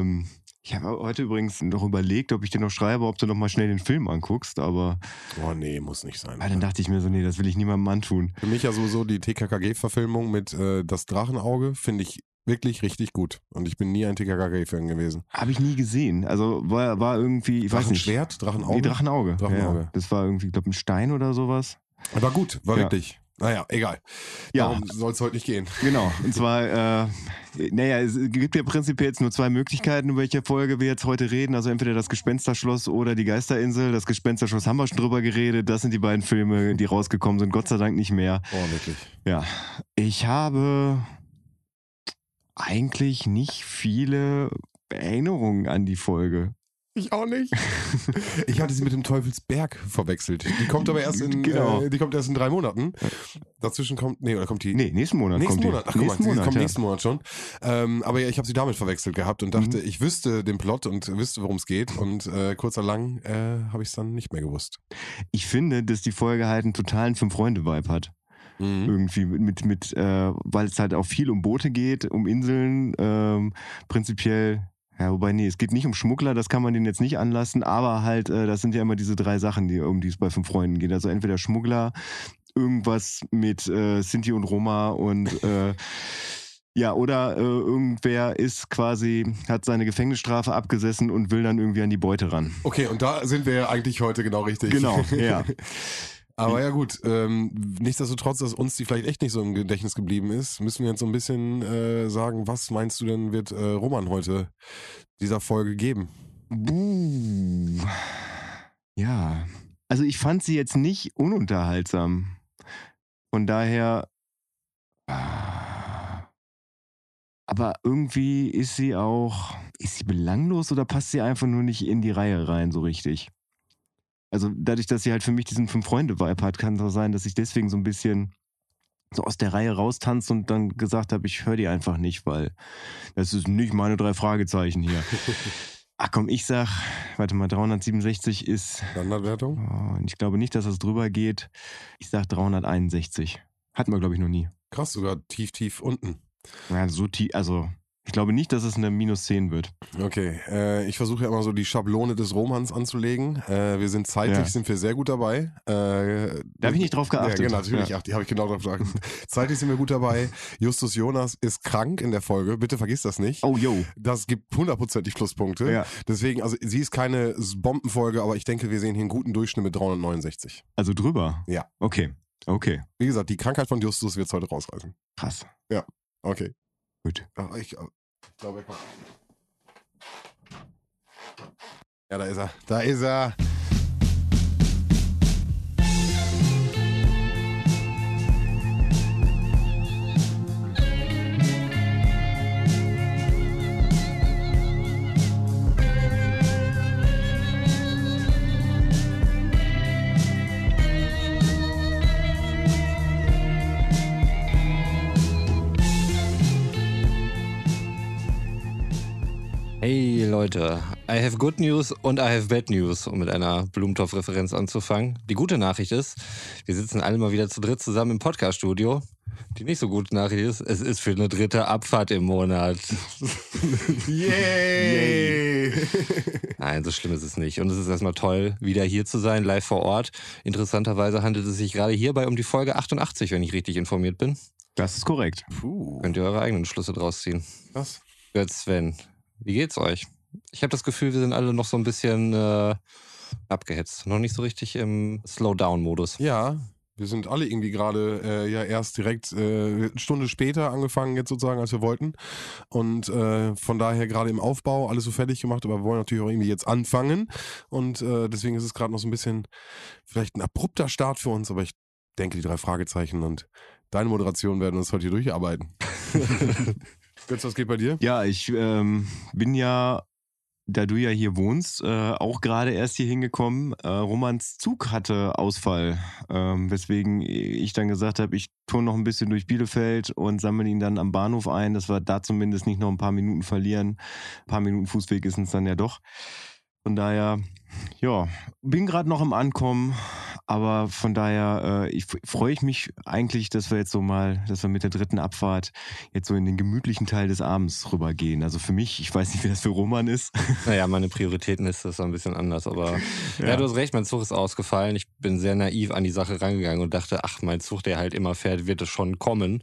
Ähm, ich habe heute übrigens noch überlegt, ob ich dir noch schreibe, ob du noch mal schnell den Film anguckst, aber. Oh nee, muss nicht sein. Ah, dann dachte ich mir so, nee, das will ich niemandem antun. Für mich ja sowieso die TKKG-Verfilmung mit äh, Das Drachenauge finde ich wirklich richtig gut. Und ich bin nie ein TKKG-Fan gewesen. Habe ich nie gesehen. Also war, war irgendwie, ich weiß nicht. Drachenschwert, Drachenauge? Nee, Drachenauge. Drachenauge. Ja, das war irgendwie, ich glaube, ein Stein oder sowas. War gut, war Ja. wirklich. Naja, egal. Ja. Darum soll es heute nicht gehen. Genau. Und zwar, äh, naja, es gibt ja prinzipiell jetzt nur zwei Möglichkeiten, über welche Folge wir jetzt heute reden. Also entweder das Gespensterschloss oder die Geisterinsel. Das Gespensterschloss haben wir schon drüber geredet. Das sind die beiden Filme, die rausgekommen sind. Gott sei Dank nicht mehr. Oh, wirklich. Ja. Ich habe eigentlich nicht viele Erinnerungen an die Folge. Ich auch nicht. ich hatte sie mit dem Teufelsberg verwechselt. Die kommt aber erst in, Genau. äh, die kommt erst in drei Monaten. Dazwischen kommt, nee, oder kommt die? Nee, nächsten Monat Nächsten kommt Monat, die. ach guck mal, nächsten die Monat, kommt ja. nächsten Monat schon. Ähm, aber ja, ich habe sie damit verwechselt gehabt und dachte, Mhm. ich wüsste den Plot und wüsste, worum es geht. Und äh, kurz oder lang äh, habe ich es dann nicht mehr gewusst. Ich finde, dass die Folge halt einen totalen Fünf-Freunde-Vibe hat. Mhm. irgendwie mit, mit, mit äh, weil es halt auch viel um Boote geht, um Inseln, ähm, prinzipiell, ja, wobei, nee, es geht nicht um Schmuggler, das kann man denen jetzt nicht anlassen, aber halt, äh, das sind ja immer diese drei Sachen, die, um die es bei fünf Freunden geht. Also entweder Schmuggler, irgendwas mit äh, Sinti und Roma und äh, ja, oder äh, irgendwer ist quasi, hat seine Gefängnisstrafe abgesessen und will dann irgendwie an die Beute ran. Okay, und da sind wir ja eigentlich heute genau richtig. Genau, ja. Aber ja gut, ähm, nichtsdestotrotz, dass uns die vielleicht echt nicht so im Gedächtnis geblieben ist, müssen wir jetzt so ein bisschen äh, sagen, was meinst du denn, wird äh, Roman heute dieser Folge geben? Buh. Ja. Also ich fand sie jetzt nicht ununterhaltsam. Von daher. ah. Aber irgendwie ist sie auch. Ist sie belanglos oder passt sie einfach nur nicht in die Reihe rein so richtig? Also dadurch, dass sie halt für mich diesen Fünf-Freunde-Vibe hat, kann es auch sein, dass ich deswegen so ein bisschen so aus der Reihe raustanze und dann gesagt habe, ich höre die einfach nicht, weil das ist nicht meine drei Fragezeichen hier. Ach komm, ich sag, warte mal, 367 ist, Standardwertung? oh, und ich glaube nicht, dass das drüber geht. Ich sag 361. Hatten wir, glaube ich, noch nie. Krass, sogar tief, tief unten. Ja, so tief, also ich glaube nicht, dass es eine minus 10 wird. Okay, äh, ich versuche ja immer so die Schablone des Romans anzulegen. Äh, wir sind zeitlich, Ja. sind wir sehr gut dabei. Äh, Da habe ich nicht drauf geachtet. Ja, genau, natürlich, Ja. ach, die habe ich genau drauf geachtet. zeitlich sind wir gut dabei. Justus Jonas ist krank in der Folge. Bitte vergiss das nicht. Oh, yo. Das gibt hundertprozentig Pluspunkte. Ja. Deswegen, also sie ist keine Bombenfolge, aber ich denke, wir sehen hier einen guten Durchschnitt mit 369. Also drüber? Ja. Okay. Okay. Wie gesagt, die Krankheit von Justus wird heute rausreißen. Krass. Okay. Gut. Ach, ich, ich glaube, er kommt. Ja, da ist er. Da ist er. Hey Leute, I have good news und I have bad news, um mit einer Blumentopf-Referenz anzufangen. Die gute Nachricht ist, wir sitzen alle mal wieder zu dritt zusammen im Podcast-Studio. Die nicht so gute Nachricht ist, es ist für eine dritte Abfahrt im Monat. Yay! Nein, so schlimm ist es nicht. Und es ist erstmal toll, wieder hier zu sein, live vor Ort. Interessanterweise handelt es sich gerade hierbei um die Folge 88, wenn ich richtig informiert bin. Das ist korrekt. Puh. Könnt ihr eure eigenen Schlüsse draus ziehen. Was? Jetzt Sven, wie geht's euch? Ich habe das Gefühl, wir sind alle noch so ein bisschen äh, abgehetzt. Noch nicht so richtig im Slowdown-Modus. Ja, wir sind alle irgendwie gerade äh, ja erst direkt äh, eine Stunde später angefangen, jetzt sozusagen, als wir wollten. Und äh, von daher gerade im Aufbau alles so fertig gemacht, aber wir wollen natürlich auch irgendwie jetzt anfangen. Und äh, deswegen ist es gerade noch so ein bisschen vielleicht ein abrupter Start für uns, aber ich denke, die drei Fragezeichen und deine Moderation werden uns heute hier durcharbeiten. Götz, was geht bei dir? Ja, ich ähm, bin ja, da du ja hier wohnst, äh, auch gerade erst hier hingekommen. Äh, Romans Zug hatte Ausfall, ähm, weswegen ich dann gesagt habe, ich tue noch ein bisschen durch Bielefeld und sammle ihn dann am Bahnhof ein, dass wir da zumindest nicht noch ein paar Minuten verlieren. Ein paar Minuten Fußweg ist es dann ja doch. Von daher, ja, bin gerade noch im Ankommen, aber von daher äh, ich, freue ich mich eigentlich, dass wir jetzt so mal, dass wir mit der dritten Abfahrt jetzt so in den gemütlichen Teil des Abends rübergehen. Also für mich, ich weiß nicht, wie das für Roman ist. Naja, meine Prioritäten ist das ein bisschen anders, aber ja. ja. du hast recht, mein Zug ist ausgefallen. Ich bin sehr naiv an die Sache rangegangen und dachte, ach, mein Zug, der halt immer fährt, wird es schon kommen.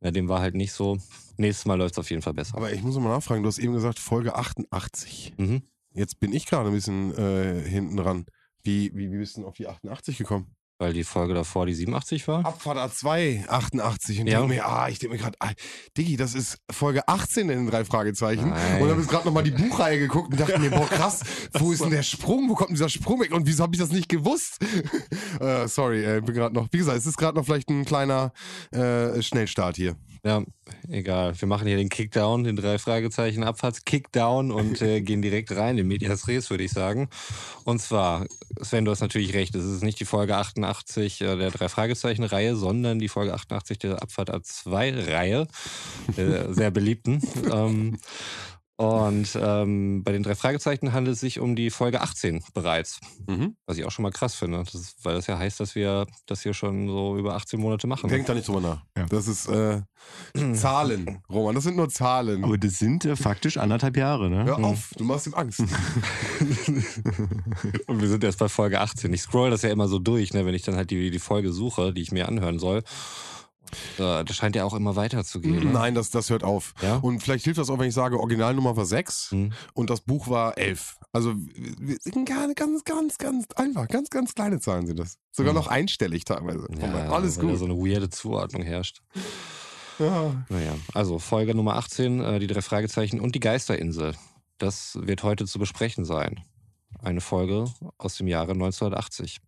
Ja, dem war halt nicht so. Nächstes Mal läuft es auf jeden Fall besser. Aber ich muss mal nachfragen, du hast eben gesagt, Folge 88. Mhm. Jetzt bin ich gerade ein bisschen äh, hinten dran. Wie, wie, wie bist du denn auf die 88 gekommen? Weil die Folge davor die 87 war? Abfahrt A2, 88. Und ja. denke mir, ah, ich denke mir gerade, ah, Diggi, das ist Folge 18 in den drei Fragezeichen. Nein. Und habe jetzt gerade nochmal die Buchreihe geguckt und dachte mir, boah, krass, wo ist denn der Sprung? Wo kommt dieser Sprung weg? Und wieso habe ich das nicht gewusst? äh, sorry, äh, bin gerade noch, wie gesagt, es ist gerade noch vielleicht ein kleiner äh, Schnellstart hier. Ja, egal. Wir machen hier den Kickdown, den drei Fragezeichen Abfahrts-Kickdown und äh, gehen direkt rein in Medias Res, würde ich sagen. Und zwar, Sven, du hast natürlich recht, es ist nicht die Folge 88 äh, der drei Fragezeichen-Reihe, sondern die Folge 88 der Abfahrt A2-Reihe, äh, sehr beliebten. ähm, und ähm, bei den drei Fragezeichen handelt es sich um die Folge 18 bereits. Mhm. Was ich auch schon mal krass finde, das ist, weil das ja heißt, dass wir das hier schon so über 18 Monate machen. Denkt da nicht drüber nach. Ja. Das ist äh, Zahlen, Roman, das sind nur Zahlen. Aber das sind äh, faktisch anderthalb Jahre, ne? Hör auf, du machst ihm Angst. Und wir sind erst bei Folge 18. Ich scroll das ja immer so durch, ne, wenn ich dann halt die, die Folge suche, die ich mir anhören soll. Das scheint ja auch immer weiterzugehen. Ne? Nein, das, das hört auf. Ja? Und vielleicht hilft das auch, wenn ich sage, Originalnummer war 6 mhm. und das Buch war 11. Also ganz, ganz, ganz, ganz einfach. Ganz, ganz kleine Zahlen sind das. Sogar mhm. noch einstellig teilweise. Ja, Alles gut. Da so eine weirde Zuordnung herrscht. Ja. Naja, also Folge Nummer 18, äh, die drei Fragezeichen und die Geisterinsel. Das wird heute zu besprechen sein. Eine Folge aus dem Jahre 1980.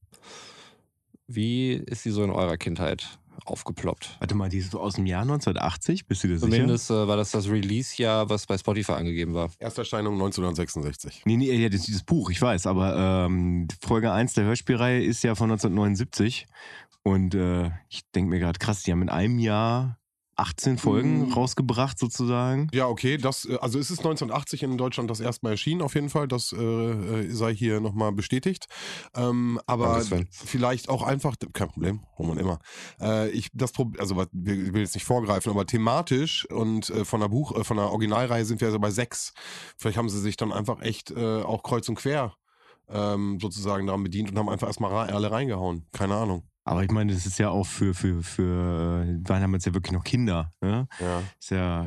Wie ist sie so in eurer Kindheit aufgeploppt. Warte mal, die ist so aus dem Jahr 1980, bist du dir Zumindest sicher? Äh, war das das Release-Jahr, was bei Spotify angegeben war. Ersterscheinung 1966. Nee, nee, ja, das dieses Buch, ich weiß, aber ähm, Folge 1 der Hörspielreihe ist ja von 1979 und äh, ich denke mir gerade, krass, die haben in einem Jahr 18 Folgen mm. rausgebracht sozusagen. Ja, okay. Das, äh, also ist es 1980 in Deutschland das erste Mal erschienen, auf jeden Fall. Das äh, äh sei hier nochmal bestätigt. Ähm, aber vielleicht auch einfach, kein Problem, Roman immer. Äh, ich, das also ich will jetzt nicht vorgreifen, aber thematisch und äh, von der Buch, äh, von der Originalreihe sind wir also bei sechs. Vielleicht haben sie sich dann einfach echt auch kreuz und quer ähm, sozusagen daran bedient und haben einfach erstmal alle reingehauen. Keine Ahnung. Aber ich meine, das ist ja auch für, für, für, äh, waren damals ja wirklich noch Kinder. Ne? Ja. Ist ja,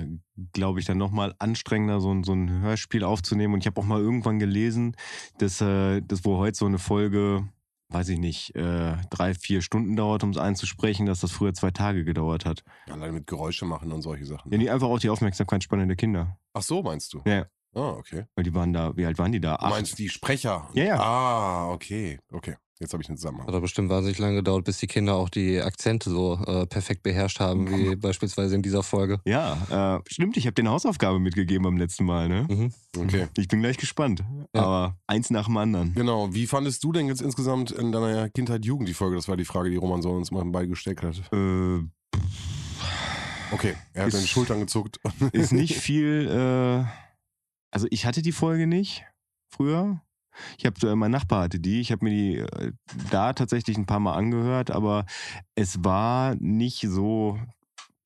glaube ich, dann nochmal anstrengender, so ein, so ein Hörspiel aufzunehmen. Und ich habe auch mal irgendwann gelesen, dass, äh, dass wo heute so eine Folge, weiß ich nicht, äh, drei, vier Stunden dauert, um es einzusprechen, dass das früher zwei Tage gedauert hat. Allein mit Geräusche machen und solche Sachen. Ja, die einfach auch die Aufmerksamkeitsspanne der Kinder. Ach so, meinst du? Ja. Ah, okay. Weil die waren da, wie alt waren die da? Du meinst die Sprecher? Ja, ja. Ah, okay, okay. Jetzt habe ich einen Zusammenhang. Hat aber bestimmt wahnsinnig lange gedauert, bis die Kinder auch die Akzente so äh, perfekt beherrscht haben, wie beispielsweise in dieser Folge. Ja, äh, stimmt. Ich habe dir eine Hausaufgabe mitgegeben beim letzten Mal. Ne? Mhm. Okay. Ich bin gleich gespannt. Ja. Aber eins nach dem anderen. Genau. Wie fandest du denn jetzt insgesamt in deiner Kindheit Jugend die Folge? Das war die Frage, die Roman so uns mal beigesteckt hat. Äh, okay. Er hat den Schultern gezuckt. Ist nicht viel. Äh, also ich hatte die Folge nicht früher. Ich habe, äh, mein Nachbar hatte die, ich habe mir die äh, da tatsächlich ein paar Mal angehört, aber es war nicht so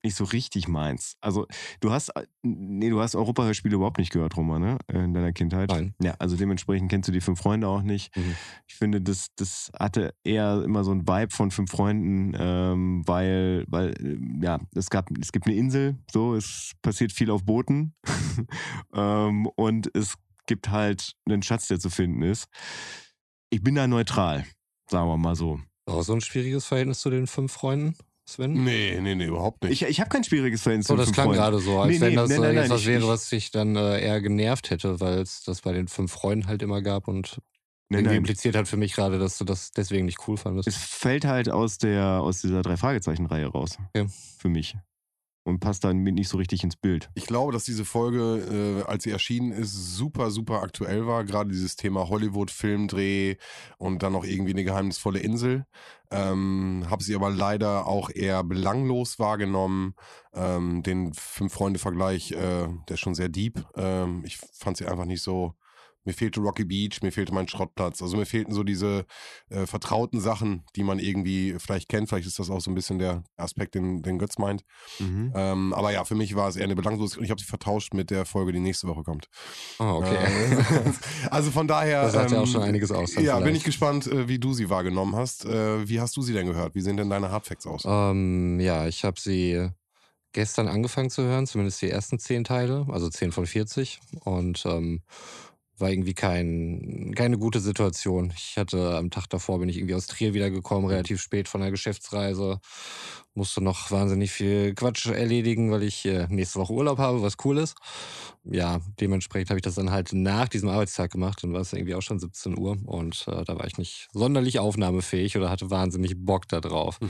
nicht so richtig meins. Also du hast, äh, nee, du hast Europa-Hörspiele überhaupt nicht gehört, Roman, ne? In deiner Kindheit. Nein. Ja, also dementsprechend kennst du die fünf Freunde auch nicht. Mhm. Ich finde, das, das hatte eher immer so ein Vibe von fünf Freunden, ähm, weil, weil, ja, es gab, es gibt eine Insel, so, es passiert viel auf Booten ähm, und es gibt halt einen Schatz, der zu finden ist. Ich bin da neutral, sagen wir mal so. Auch so ein schwieriges Verhältnis zu den fünf Freunden? Sven? Nee, nee, nee, überhaupt nicht. Ich, ich habe kein schwieriges Verhältnis so, zu den fünf Freunden. das klang gerade so, als nee, wenn nee, das nein, nein, jetzt was ich, wäre, was sich dann äh, eher genervt hätte, weil es das bei den fünf Freunden halt immer gab und nein, irgendwie impliziert hat für mich gerade, dass du das deswegen nicht cool fandest. Es fällt halt aus der aus dieser drei Fragezeichen Reihe raus. Okay. Für mich und passt dann nicht so richtig ins Bild. Ich glaube, dass diese Folge, äh, als sie erschienen ist, super, super aktuell war. Gerade dieses Thema Hollywood-Filmdreh und dann noch irgendwie eine geheimnisvolle Insel. Ähm, habe sie aber leider auch eher belanglos wahrgenommen. Ähm, den Fünf-Freunde-Vergleich, äh, der ist schon sehr deep. Ähm, ich fand sie einfach nicht so mir fehlte Rocky Beach, mir fehlte mein Schrottplatz. Also mir fehlten so diese äh, vertrauten Sachen, die man irgendwie vielleicht kennt. Vielleicht ist das auch so ein bisschen der Aspekt, den, den Götz meint. Mhm. Ähm, aber ja, für mich war es eher eine Belanglosigkeit und ich habe sie vertauscht mit der Folge, die nächste Woche kommt. Oh, okay. Äh, also von daher. Das sagt ja auch ähm, schon einiges aus. Ja, bin vielleicht. ich gespannt, äh, wie du sie wahrgenommen hast. Äh, Wie hast du sie denn gehört? Wie sehen denn deine Hardfacts aus? Ähm, ja, ich habe sie gestern angefangen zu hören, zumindest die ersten zehn Teile, also 10 von 40. Und ähm, war irgendwie kein, keine gute Situation. Ich hatte am Tag davor bin ich irgendwie aus Trier wiedergekommen, relativ spät von der Geschäftsreise. Musste noch wahnsinnig viel Quatsch erledigen, weil ich äh, nächste Woche Urlaub habe, was cool ist. Ja, dementsprechend habe ich das dann halt nach diesem Arbeitstag gemacht. Dann war es irgendwie auch schon 17 Uhr und äh, da war ich nicht sonderlich aufnahmefähig oder hatte wahnsinnig Bock da drauf.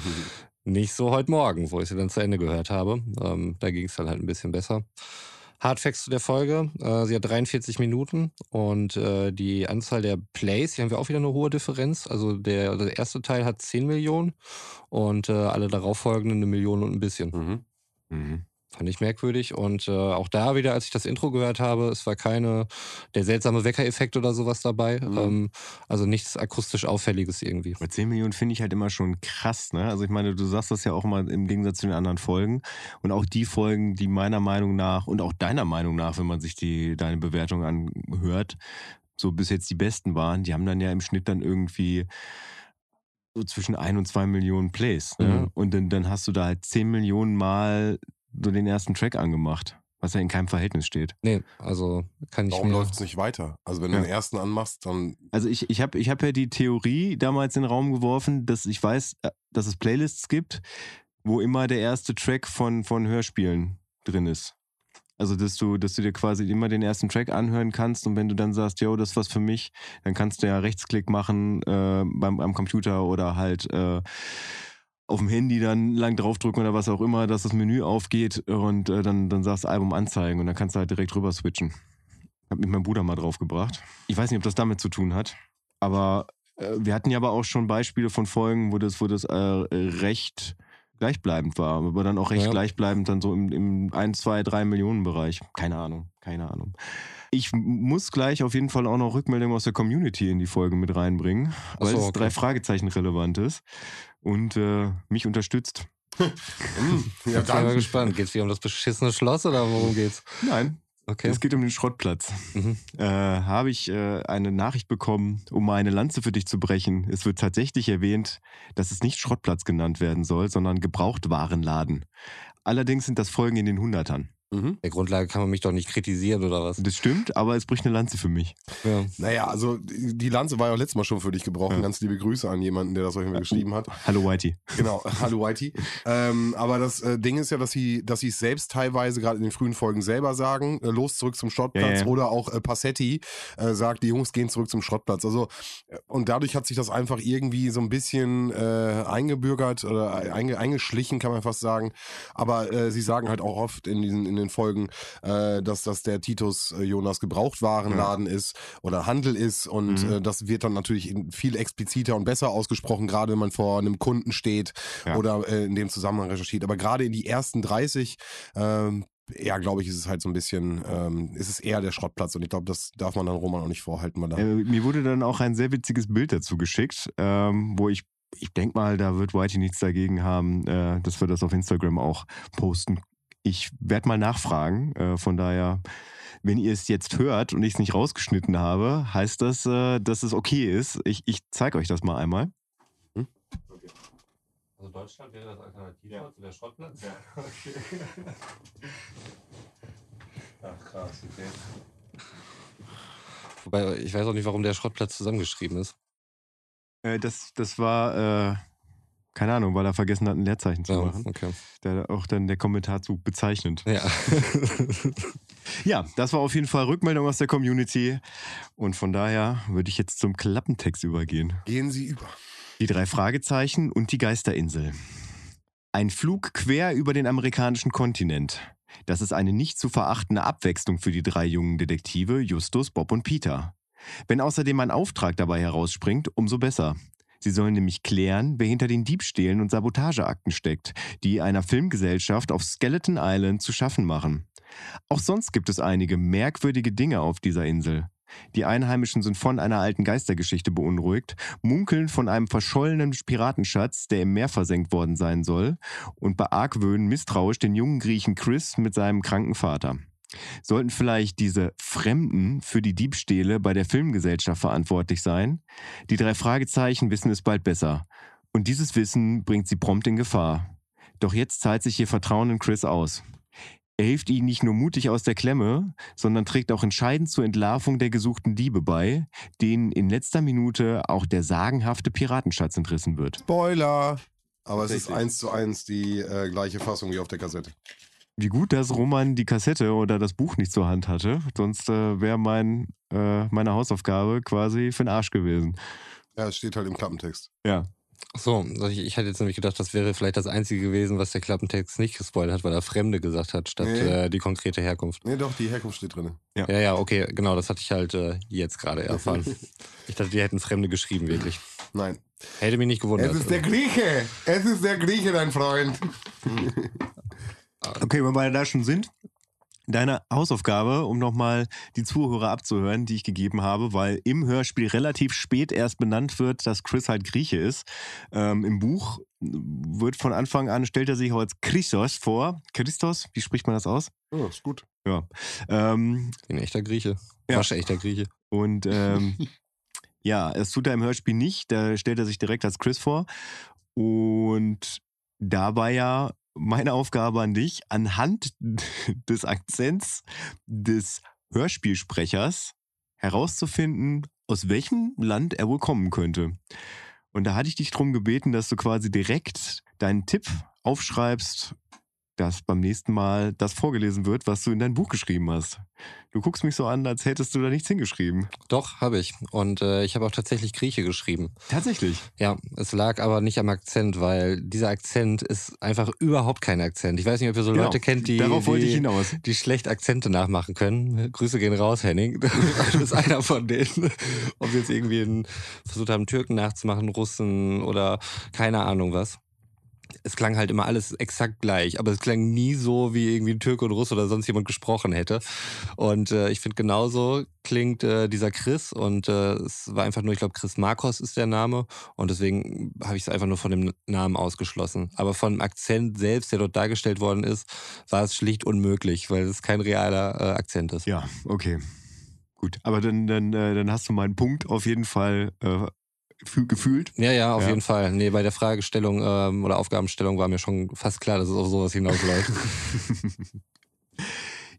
Nicht so heute Morgen, wo ich sie dann zu Ende gehört habe. Ähm, da ging es dann halt ein bisschen besser. Hardfacts zu der Folge. Äh, sie hat 43 Minuten und äh, die Anzahl der Plays, hier haben wir auch wieder eine hohe Differenz. Also der, der erste Teil hat 10 Millionen und äh, alle darauffolgenden eine Million und ein bisschen. Mhm. Mhm. Fand ich merkwürdig. Und äh, auch da wieder, als ich das Intro gehört habe, es war keine der seltsame Weckereffekt oder sowas dabei. Mhm. Ähm, also nichts akustisch Auffälliges irgendwie. Bei 10 Millionen finde ich halt immer schon krass, ne? Also ich meine, du sagst das ja auch immer im Gegensatz zu den anderen Folgen. Und auch die Folgen, die meiner Meinung nach und auch deiner Meinung nach, wenn man sich die, deine Bewertung anhört, so bis jetzt die besten waren, die haben dann ja im Schnitt dann irgendwie so zwischen ein und zwei Millionen Plays. Ne? Mhm. Und dann, dann hast du da halt 10 Millionen Mal so den ersten Track angemacht, was ja in keinem Verhältnis steht. Nee, also kann ich Warum mir... läuft es nicht weiter? Also wenn du Ja. den ersten anmachst, dann Also ich, ich habe ich hab ja die Theorie damals in den Raum geworfen, dass ich weiß, äh, dass es Playlists gibt, wo immer der erste Track von, von Hörspielen drin ist. Also dass du, dass du dir quasi immer den ersten Track anhören kannst und wenn du dann sagst, yo, das ist was für mich, dann kannst du ja Rechtsklick machen äh, beim, am Computer oder halt äh, auf dem Handy dann lang draufdrücken oder was auch immer, dass das Menü aufgeht und äh, dann, dann sagst du Album anzeigen und dann kannst du halt direkt rüber switchen. Hab mit meinem Bruder mal draufgebracht. Ich weiß nicht, ob das damit zu tun hat, aber äh, wir hatten ja aber auch schon Beispiele von Folgen, wo das, wo das äh, recht gleichbleibend war, aber dann auch recht Ja. gleichbleibend dann so im, im 1, 2, 3 Millionen Bereich. Keine Ahnung, keine Ahnung. Ich muss gleich auf jeden Fall auch noch Rückmeldungen aus der Community in die Folge mit reinbringen, weil so, es okay. drei Fragezeichen relevant ist und äh, mich unterstützt. Hm, ja, Ich bin mal gespannt. Geht es wieder um das beschissene Schloss oder worum geht's? Nein, Okay. es geht um den Schrottplatz. Mhm. äh, habe ich äh, eine Nachricht bekommen, um mal eine Lanze für dich zu brechen. Es wird tatsächlich erwähnt, dass es nicht Schrottplatz genannt werden soll, sondern Gebrauchtwarenladen. Allerdings sind das Folgen in den Hundertern. Mhm. Der Grundlage kann man mich doch nicht kritisieren oder was? Das stimmt, aber es bricht eine Lanze für mich. Ja. Naja, also die Lanze war ja letztes Mal schon für dich gebrochen. Ja. Ganz liebe Grüße an jemanden, der das euch mal geschrieben hat. Hallo Whitey. Genau, hallo Whitey. Ähm, aber das äh, Ding ist ja, dass sie, dass sie es selbst teilweise gerade in den frühen Folgen selber sagen, äh, los zurück zum Schrottplatz Ja, ja. oder auch äh, Passetti äh, sagt, die Jungs gehen zurück zum Schrottplatz. Also äh, und dadurch hat sich das einfach irgendwie so ein bisschen äh, eingebürgert oder einge, eingeschlichen, kann man fast sagen. Aber äh, sie sagen halt auch oft in diesen in den Folgen, äh, dass das der Titus äh, Jonas Gebrauchtwarenladen ist oder Handel ist und Mhm. äh, das wird dann natürlich viel expliziter und besser ausgesprochen, gerade wenn man vor einem Kunden steht Ja. oder äh, in dem Zusammenhang recherchiert. Aber gerade in die ersten 30, ähm, ja, glaube ich, ist es halt so ein bisschen, ähm, ist es eher der Schrottplatz und ich glaube, das darf man dann Roman auch nicht vorhalten, weil Äh, mir wurde dann auch ein sehr witziges Bild dazu geschickt, ähm, wo ich, ich denke mal, da wird Whitey nichts dagegen haben, äh, dass wir das auf Instagram auch posten. Ich werde mal nachfragen, äh, von daher, wenn ihr es jetzt hört und ich es nicht rausgeschnitten habe, heißt das, äh, dass es okay ist. Ich, ich zeige euch das mal einmal. Also Deutschland wäre das Alternativwort zu der Schrottplatz? Ja. Ach, krass, okay. Wobei, ich weiß auch nicht, warum der Schrottplatz zusammengeschrieben ist. Äh, das, das war, äh, keine Ahnung, weil er vergessen hat, ein Leerzeichen zu Ja, machen. okay. Da auch dann der Kommentarzug bezeichnend. Ja. Ja, das war auf jeden Fall Rückmeldung aus der Community. Und von daher würde ich jetzt zum Klappentext übergehen. Gehen Sie über. Die drei Fragezeichen und die Geisterinsel. Ein Flug quer über den amerikanischen Kontinent. Das ist eine nicht zu verachtende Abwechslung für die drei jungen Detektive Justus, Bob und Peter. Wenn außerdem ein Auftrag dabei herausspringt, umso besser. Sie sollen nämlich klären, wer hinter den Diebstählen und Sabotageakten steckt, die einer Filmgesellschaft auf Skeleton Island zu schaffen machen. Auch sonst gibt es einige merkwürdige Dinge auf dieser Insel. Die Einheimischen sind von einer alten Geistergeschichte beunruhigt, munkeln von einem verschollenen Piratenschatz, der im Meer versenkt worden sein soll, und beargwöhnen misstrauisch den jungen Griechen Chris mit seinem kranken Vater. Sollten vielleicht diese Fremden für die Diebstähle bei der Filmgesellschaft verantwortlich sein? Die drei Fragezeichen wissen es bald besser. Und dieses Wissen bringt sie prompt in Gefahr. Doch jetzt zahlt sich ihr Vertrauen in Chris aus. Er hilft ihnen nicht nur mutig aus der Klemme, sondern trägt auch entscheidend zur Entlarvung der gesuchten Diebe bei, denen in letzter Minute auch der sagenhafte Piratenschatz entrissen wird. Spoiler! Aber es ist eins zu eins die äh, gleiche Fassung wie auf der Kassette. Wie gut, dass Roman die Kassette oder das Buch nicht zur Hand hatte, sonst äh, wäre mein, äh, meine Hausaufgabe quasi für den Arsch gewesen. Ja, es steht halt im Klappentext. Ja. So, ich, ich hatte jetzt nämlich gedacht, das wäre vielleicht das Einzige gewesen, was der Klappentext nicht gespoilert hat, weil er Fremde gesagt hat, statt Nee. äh, die konkrete Herkunft. Nee, doch, die Herkunft steht drin. Ja, ja, okay, genau, das hatte ich halt äh, jetzt gerade erfahren. ich dachte, die hätten Fremde geschrieben, wirklich. Nein. Hätte mich nicht gewundert. Es ist der Grieche! Es ist der Grieche, dein Freund! Okay, wenn wir da schon sind, deine Hausaufgabe, um nochmal die Zuhörer abzuhören, die ich gegeben habe, weil im Hörspiel relativ spät erst benannt wird, dass Chris halt Grieche ist. Ähm, Im Buch wird von Anfang an, stellt er sich auch als Christos vor. Christos, wie spricht man das aus? Oh, ist gut. Ja. Ähm, Ein echter Grieche. Ja. Waschechter Grieche. Und ähm, ja, es tut er im Hörspiel nicht. Da stellt er sich direkt als Chris vor. Und dabei ja meine Aufgabe an dich, anhand des Akzents des Hörspielsprechers herauszufinden, aus welchem Land er wohl kommen könnte. Und da hatte ich dich darum gebeten, dass du quasi direkt deinen Tipp aufschreibst, dass beim nächsten Mal das vorgelesen wird, was du in dein Buch geschrieben hast. Du guckst mich so an, als hättest du da nichts hingeschrieben. Doch, habe ich. Und äh, ich habe auch tatsächlich Grieche geschrieben. Tatsächlich. Ja, es lag aber nicht am Akzent, weil dieser Akzent ist einfach überhaupt kein Akzent. Ich weiß nicht, ob ihr so Genau. Leute kennt, die, Darauf wollte ich die, hinaus. die schlecht Akzente nachmachen können. Grüße gehen raus, Henning. Du bist einer von denen. Ob wir jetzt irgendwie einen, versucht haben, Türken nachzumachen, Russen oder keine Ahnung was. Es klang halt immer alles exakt gleich, aber es klang nie so, wie irgendwie ein Türke oder Russe oder sonst jemand gesprochen hätte. Und äh, ich finde, genauso klingt äh, dieser Chris und äh, es war einfach nur, ich glaube, Chris Marcos ist der Name und deswegen habe ich es einfach nur von dem Namen ausgeschlossen. Aber von dem Akzent selbst, der dort dargestellt worden ist, war es schlicht unmöglich, weil es kein realer äh, Akzent ist. Ja, okay. Gut. Aber dann, dann, äh, dann hast du meinen Punkt auf jeden Fall äh, gefühlt. Ja, ja, auf Ja. jeden Fall. Nee, bei der Fragestellung ähm, oder Aufgabenstellung war mir schon fast klar, dass es auf sowas hinausläuft.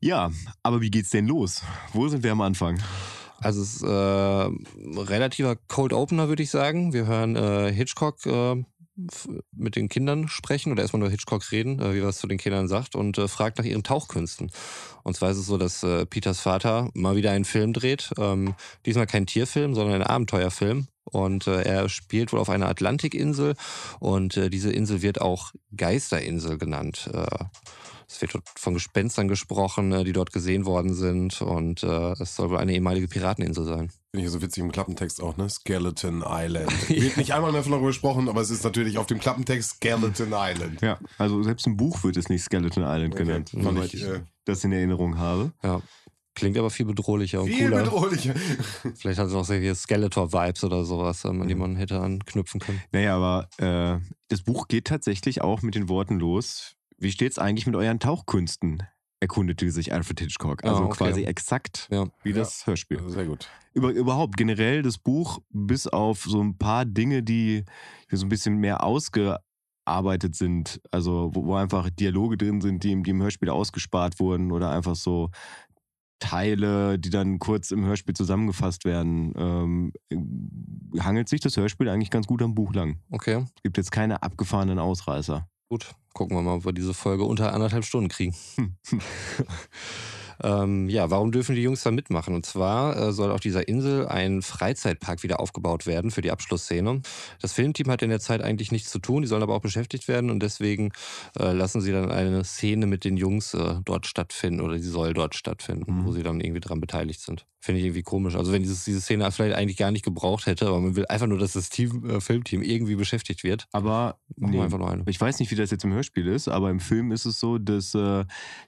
Ja, aber wie geht's denn los? Wo sind wir am Anfang? Also es ist äh, relativer Cold Opener, würde ich sagen. Wir hören äh, Hitchcock äh, mit den Kindern sprechen oder erstmal nur Hitchcock reden, äh, wie er es zu den Kindern sagt und äh, fragt nach ihren Tauchkünsten. Und zwar ist es so, dass äh, Peters Vater mal wieder einen Film dreht. Ähm, diesmal kein Tierfilm, sondern ein Abenteuerfilm. Und äh, er spielt wohl auf einer Atlantikinsel und äh, diese Insel wird auch Geisterinsel genannt. Äh, es wird dort von Gespenstern gesprochen, äh, die dort gesehen worden sind und äh, es soll wohl eine ehemalige Pirateninsel sein. Finde ich so witzig im Klappentext auch, ne? Skeleton Island. Wird nicht einmal mehr von darüber gesprochen, aber es ist natürlich auf dem Klappentext Skeleton Island. Ja, also selbst im Buch wird es nicht Skeleton Island genannt, Okay, soweit ich, ich äh, das in Erinnerung habe. Ja. Klingt aber viel bedrohlicher und Viel cooler. bedrohlicher. Vielleicht hat es auch solche Skeletor-Vibes oder sowas, an die man hätte anknüpfen können. Naja, aber äh, das Buch geht tatsächlich auch mit den Worten los. Wie steht's eigentlich mit euren Tauchkünsten? erkundete sich Alfred Hitchcock. Also Ah, okay. quasi exakt Ja. wie Ja. das Hörspiel. Sehr gut. Über, überhaupt generell das Buch, bis auf so ein paar Dinge, die so ein bisschen mehr ausgearbeitet sind, also wo, wo einfach Dialoge drin sind, die, im- die im Hörspiel ausgespart wurden oder einfach so Teile, die dann kurz im Hörspiel zusammengefasst werden, ähm, hangelt sich das Hörspiel eigentlich ganz gut am Buch lang. Okay, Es gibt jetzt keine abgefahrenen Ausreißer. gut. Gucken wir mal, ob wir diese Folge unter anderthalb Stunden kriegen. Ähm, ja, warum dürfen die Jungs da mitmachen? Und zwar äh, soll auf dieser Insel ein Freizeitpark wieder aufgebaut werden für die Abschlussszene. Das Filmteam hat in der Zeit eigentlich nichts zu tun, die sollen aber auch beschäftigt werden und deswegen äh, lassen sie dann eine Szene mit den Jungs äh, dort stattfinden oder die soll dort stattfinden, Mhm. wo sie dann irgendwie dran beteiligt sind. Finde ich irgendwie komisch. Also wenn dieses, diese Szene vielleicht eigentlich gar nicht gebraucht hätte, aber man will einfach nur, dass das Team, äh, Filmteam irgendwie beschäftigt wird. Aber Machen nee, wir einfach nur eine. ich weiß nicht, wie das jetzt im Hörspiel ist, aber im Film ist es so, dass, äh,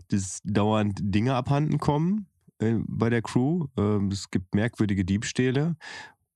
dass dauernd Dinge abhanden kommen äh, bei der Crew. Ähm, es gibt merkwürdige Diebstähle.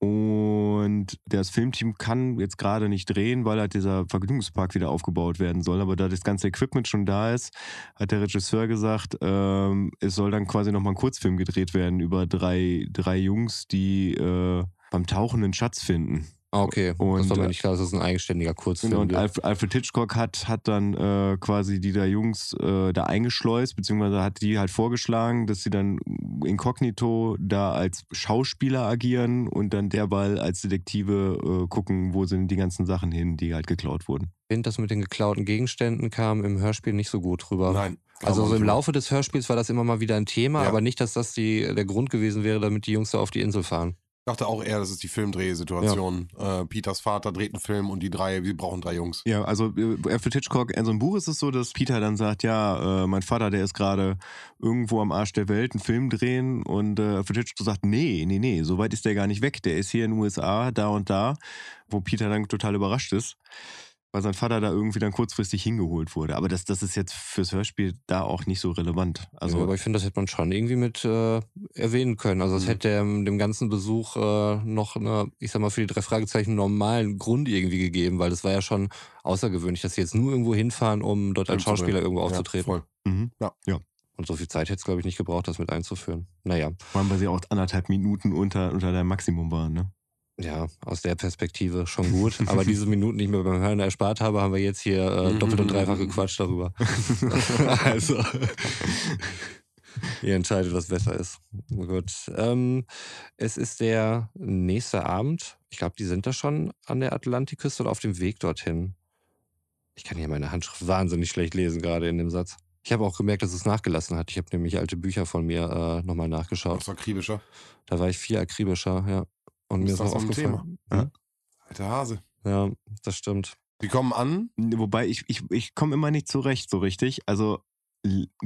Und das Filmteam kann jetzt gerade nicht drehen, weil halt dieser Vergnügungspark wieder aufgebaut werden soll. Aber da das ganze Equipment schon da ist, hat der Regisseur gesagt, ähm, es soll dann quasi nochmal ein Kurzfilm gedreht werden über drei, drei Jungs, die äh, beim Tauchen einen Schatz finden. Ah, okay. Und, das war mir äh, nicht klar, dass das ein eigenständiger Kurzfilm Genau, und. Alfred, Alfred Hitchcock hat, hat dann äh, quasi die da Jungs äh, da eingeschleust, beziehungsweise hat die halt vorgeschlagen, dass sie dann inkognito da als Schauspieler agieren und dann derweil als Detektive äh, gucken, wo sind die ganzen Sachen hin, die halt geklaut wurden. Ich finde, das mit den geklauten Gegenständen kam im Hörspiel nicht so gut rüber. Nein. Also so im Laufe des Hörspiels war das immer mal wieder ein Thema, Ja. aber nicht, dass das die, der Grund gewesen wäre, damit die Jungs da auf die Insel fahren. Ich dachte auch eher, das ist die Filmdrehsituation. Äh, Peters Vater dreht einen Film und die drei, wir brauchen drei Jungs. Ja, also äh, Alfred Hitchcock, in so einem Buch ist es so, dass Peter dann sagt, ja, äh, mein Vater, der ist gerade irgendwo am Arsch der Welt einen Film drehen und äh, Alfred Hitchcock sagt, nee, nee, nee, so weit ist der gar nicht weg, der ist hier in den USA, da und da, wo Peter dann total überrascht ist, weil sein Vater da irgendwie dann kurzfristig hingeholt wurde. Aber das, das ist jetzt fürs Hörspiel da auch nicht so relevant. Also, Also aber ich finde, das hätte man schon irgendwie mit äh, erwähnen können. Also es Mhm. hätte dem, dem ganzen Besuch äh, noch eine, ich sag mal, für die drei Fragezeichen normalen Grund irgendwie gegeben, weil das war ja schon außergewöhnlich, dass sie jetzt nur irgendwo hinfahren, um dort als Schauspieler irgendwo Ja, aufzutreten. voll. mhm. Und so viel Zeit hätte es, glaube ich, nicht gebraucht, das mit einzuführen. Naja, vor allem, weil sie auch anderthalb Minuten unter, unter deinem Maximum waren, ne? Ja, aus der Perspektive schon gut. Aber diese Minuten, die ich mir beim Hören erspart habe, haben wir jetzt hier äh, doppelt und dreifach gequatscht darüber. also, ihr entscheidet, was besser ist. Gut. Ähm, es ist der nächste Abend. Ich glaube, die sind da schon an der Atlantikküste oder auf dem Weg dorthin. Ich kann hier meine Handschrift wahnsinnig schlecht lesen, gerade in dem Satz. Ich habe auch gemerkt, dass es nachgelassen hat. Ich habe nämlich alte Bücher von mir äh, nochmal nachgeschaut. Das war akribischer. Da war ich viel akribischer, ja. Und mir Ist auch aufgefallen. Thema? Hm? Alter Hase. Ja, das stimmt. Die kommen an. Wobei ich, ich, ich komme immer nicht zurecht so richtig. Also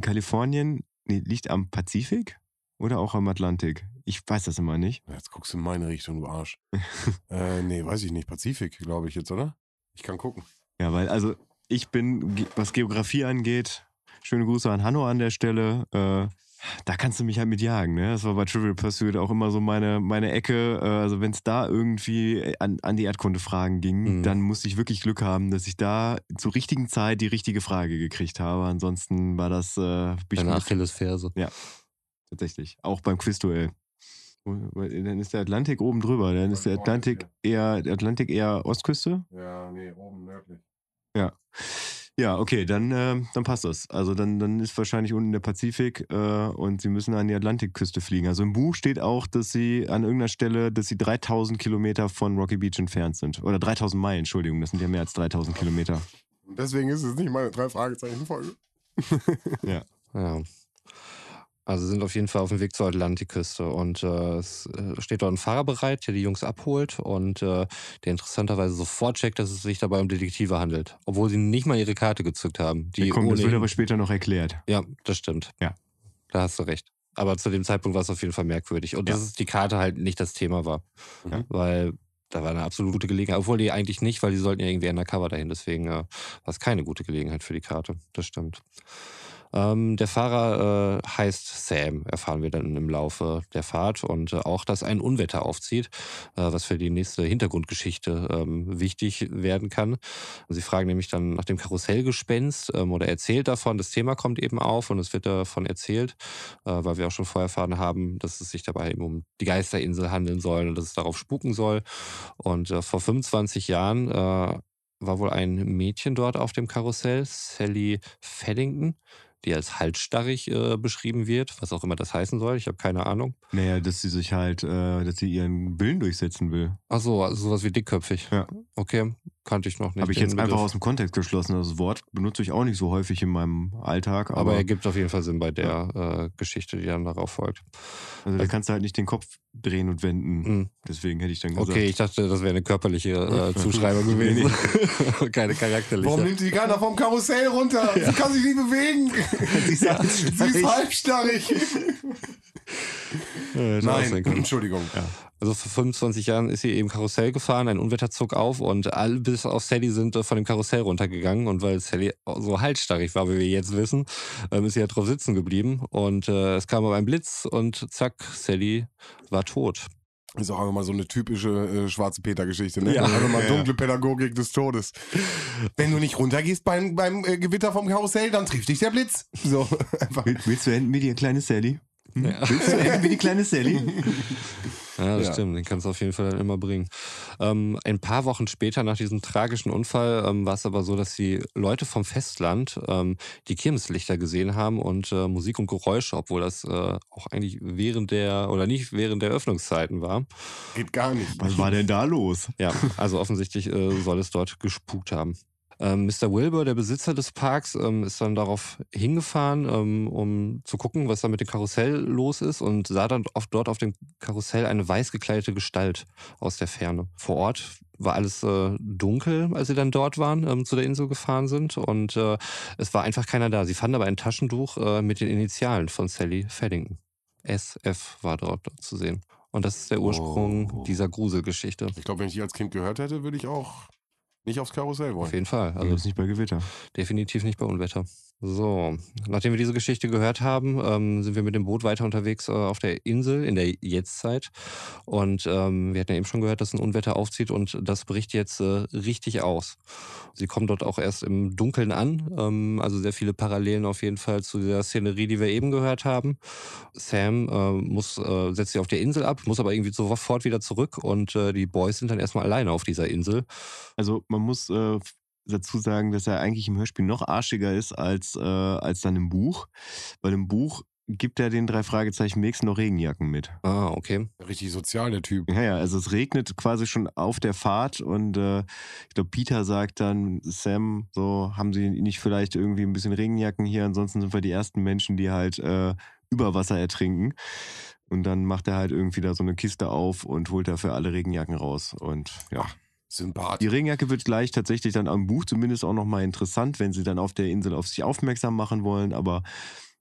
Kalifornien nee, liegt am Pazifik oder auch am Atlantik? Ich weiß das immer nicht. Jetzt guckst du in meine Richtung, du Arsch. äh, nee, weiß ich nicht. Pazifik, glaube ich jetzt, oder? Ich kann gucken. Ja, weil also ich bin, was Geografie angeht, schöne Grüße an Hanno an der Stelle. Äh, da kannst du mich halt mit jagen, ne? Das war bei Trivial Pursuit auch immer so meine, meine Ecke. Äh, also wenn es da irgendwie an, an die Erdkunde-Fragen ging, Mhm. dann musste ich wirklich Glück haben, dass ich da zur richtigen Zeit die richtige Frage gekriegt habe. Ansonsten war das äh, Deine Achillesferse. tatsächlich. Auch beim Quizduell. Dann ist der Atlantik oben drüber. Dann ist der Atlantik eher, der Atlantik eher Ostküste. Ja, nee, oben nördlich. Ja, okay, dann, äh, dann passt das. Also dann, dann ist wahrscheinlich unten der Pazifik äh, und sie müssen an die Atlantikküste fliegen. Also im Buch steht auch, dass sie an irgendeiner Stelle, dass sie 3000 Kilometer von Rocky Beach entfernt sind. Oder 3000 Meilen, Entschuldigung, das sind ja mehr als 3000 Kilometer. Deswegen ist es nicht meine drei Fragezeichen-Folge. Ja. Also sind auf jeden Fall auf dem Weg zur Atlantikküste und äh, es äh, steht dort ein Fahrer bereit, der die Jungs abholt und äh, der interessanterweise sofort checkt, dass es sich dabei um Detektive handelt, obwohl sie nicht mal ihre Karte gezückt haben. Die Ja, komm, das wird aber später noch erklärt. ja, das stimmt. Ja. Da hast du recht. Aber zu dem Zeitpunkt war es auf jeden Fall merkwürdig. Und Ja. dass es die Karte halt nicht das Thema war. Mhm. Weil da war eine absolut gute Gelegenheit. Obwohl die eigentlich nicht, weil die sollten ja irgendwie undercover dahin. Deswegen äh, war es keine gute Gelegenheit für die Karte. Das stimmt. Ähm, der Fahrer äh, heißt Sam, erfahren wir dann im Laufe der Fahrt. Und äh, auch, dass ein Unwetter aufzieht, äh, was für die nächste Hintergrundgeschichte ähm, wichtig werden kann. Sie fragen nämlich dann nach dem Karussellgespenst ähm, oder erzählt davon. Das Thema kommt eben auf und es wird davon erzählt, äh, weil wir auch schon vorher erfahren haben, dass es sich dabei eben um die Geisterinsel handeln soll und dass es darauf spuken soll. Und äh, vor 25 Jahren äh, war wohl ein Mädchen dort auf dem Karussell, Sally Faddington, die als halsstarrig äh, beschrieben wird, was auch immer das heißen soll. Ich habe keine Ahnung. Naja, dass sie sich halt, äh, dass sie ihren Willen durchsetzen will. Ach so, also sowas wie dickköpfig. Ja. Okay, kannte ich noch nicht. Habe ich jetzt einfach Begriff. aus dem Kontext geschlossen. Das Wort benutze ich auch nicht so häufig in meinem Alltag. Aber Aber, er gibt auf jeden Fall Sinn bei der äh, Geschichte, die dann darauf folgt. also da kannst du halt nicht den Kopf drehen und wenden. Hm. Deswegen hätte ich dann gesagt. Okay, ich dachte, das wäre eine körperliche äh, Zuschreibung gewesen. Keine charakterliche. Warum nimmt sie keiner vom Karussell runter? Sie kann sich nicht bewegen. Sie ist Sie ist halbstarrig. Nein. Entschuldigung. Also vor 25 Jahren ist sie eben Karussell gefahren, ein Unwetter zog auf und alle bis auf Sally sind äh, von dem Karussell runtergegangen. Und weil Sally so halsstarrig war, wie wir jetzt wissen, ähm, ist sie ja drauf sitzen geblieben. Und äh, es kam aber ein Blitz und zack, Sally war tot. Ist auch einfach mal so eine typische äh, schwarze Peter-Geschichte, ne? Ja. Also mal Ja. dunkle Pädagogik des Todes. Wenn du nicht runtergehst beim, beim äh, Gewitter vom Karussell, dann trifft dich der Blitz. So, einfach. Will- Willst du enden wie die kleine Sally? Ja. Willst du enden wie die kleine Sally? Ja, das Ja. stimmt. Den kannst du auf jeden Fall dann immer bringen. Ähm, ein paar Wochen später nach diesem tragischen Unfall ähm, war es aber so, dass die Leute vom Festland ähm, die Kirmeslichter gesehen haben und äh, Musik und Geräusche, obwohl das äh, auch eigentlich während der oder nicht während der Öffnungszeiten war. Geht gar nicht. Was war denn da los? Ja, also offensichtlich äh, soll es dort gespukt haben. Ähm, Mr. Wilbur, der Besitzer des Parks, ähm, ist dann darauf hingefahren, ähm, um zu gucken, was da mit dem Karussell los ist und sah dann oft dort auf dem Karussell eine weiß gekleidete Gestalt aus der Ferne. Vor Ort war alles äh, dunkel, als sie dann dort waren, ähm, zu der Insel gefahren sind und äh, es war einfach keiner da. Sie fanden aber ein Taschentuch äh, mit den Initialen von Sally Faddington. SF war dort zu sehen. Und das ist der Ursprung Oh. dieser Gruselgeschichte. Ich glaube, wenn ich die als Kind gehört hätte, würde ich auch nicht aufs Karussell Auf wollen. jeden Fall. Also ist nicht bei Gewitter. definitiv nicht bei Unwetter. So, nachdem wir diese Geschichte gehört haben, ähm, sind wir mit dem Boot weiter unterwegs äh, auf der Insel in der Jetztzeit. Und ähm, wir hatten ja eben schon gehört, dass ein Unwetter aufzieht und das bricht jetzt äh, richtig aus. Sie kommen dort auch erst im Dunkeln an, ähm, also sehr viele Parallelen auf jeden Fall zu der Szenerie, die wir eben gehört haben. Sam äh, muss, äh, setzt sich auf der Insel ab, muss aber irgendwie sofort wieder zurück und äh, die Boys sind dann erstmal alleine auf dieser Insel. Also man muss äh, dazu sagen, dass er eigentlich im Hörspiel noch arschiger ist als, äh, als dann im Buch. Weil im Buch gibt er den drei Fragezeichen Mix noch Regenjacken mit. Ah, okay. Richtig sozial, der Typ. Ja, ja, also es regnet quasi schon auf der Fahrt und äh, ich glaube, Peter sagt dann, Sam, so haben sie nicht vielleicht irgendwie ein bisschen Regenjacken hier, ansonsten sind wir die ersten Menschen, die halt äh, über Wasser ertrinken. Und dann macht er halt irgendwie da so eine Kiste auf und holt dafür alle Regenjacken raus. Und ja. Sympath. Die Regenjacke wird gleich tatsächlich dann am Buch zumindest auch nochmal interessant, wenn sie dann auf der Insel auf sich aufmerksam machen wollen, aber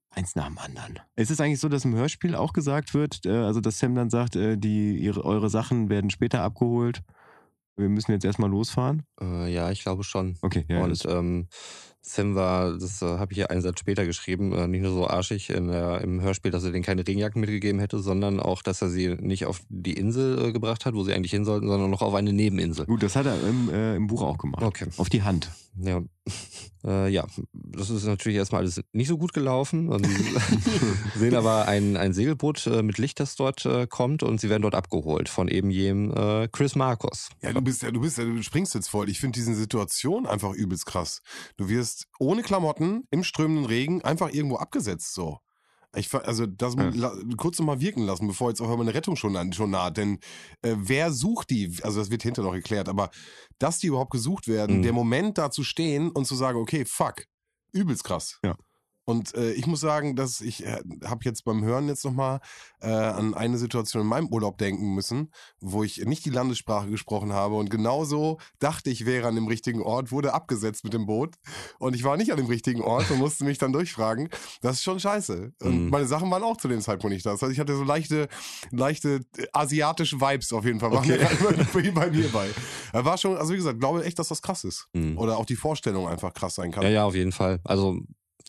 eins nach dem anderen. Es ist eigentlich so, dass im Hörspiel auch gesagt wird, äh, also dass Sam dann sagt, äh, die, ihre, eure Sachen werden später abgeholt. Wir müssen jetzt erstmal losfahren. Äh, ja, ich glaube schon. Okay, ja. und ähm, Sam war, das äh, habe ich hier einen Satz später geschrieben, äh, nicht nur so arschig in der, im Hörspiel, dass er denen keine Regenjacken mitgegeben hätte, sondern auch, dass er sie nicht auf die Insel äh, gebracht hat, wo sie eigentlich hin sollten, sondern noch auf eine Nebeninsel. Gut, das hat er im, äh, im Buch auch gemacht. Okay. Auf die Hand. Ja. Äh, ja, das ist natürlich erstmal alles nicht so gut gelaufen. Sie sehen aber ein, ein Segelboot äh, mit Licht, das dort äh, kommt und sie werden dort abgeholt von eben jenem äh, Chris Marcos. Ja, du bist ja, du bist ja, du springst jetzt voll. Ich finde diese Situation einfach übelst krass. Du wirst ohne Klamotten im strömenden Regen einfach irgendwo abgesetzt so. Ich, also das Ja. la, kurz noch mal wirken lassen, bevor jetzt auch mal eine Rettung schon, an- schon naht. Denn äh, wer sucht die? Also das wird hinterher noch erklärt. Aber dass die überhaupt gesucht werden, Mhm. der Moment da zu stehen und zu sagen, okay, fuck, übelst krass. Ja. Und äh, ich muss sagen, dass ich äh, habe jetzt beim Hören jetzt nochmal äh, an eine Situation in meinem Urlaub denken müssen, wo ich nicht die Landessprache gesprochen habe und genauso dachte ich wäre an dem richtigen Ort, wurde abgesetzt mit dem Boot und ich war nicht an dem richtigen Ort und musste mich dann durchfragen. Das ist schon scheiße. Und Mhm. meine Sachen waren auch zu dem Zeitpunkt nicht da. Das heißt, ich hatte so leichte, leichte äh, asiatische Vibes auf jeden Fall. Waren Okay. okay. bei mir bei. War schon, also wie gesagt, glaube echt, dass das krass ist. Mhm. Oder auch die Vorstellung einfach krass sein kann. Ja, ja, auf jeden Fall. Also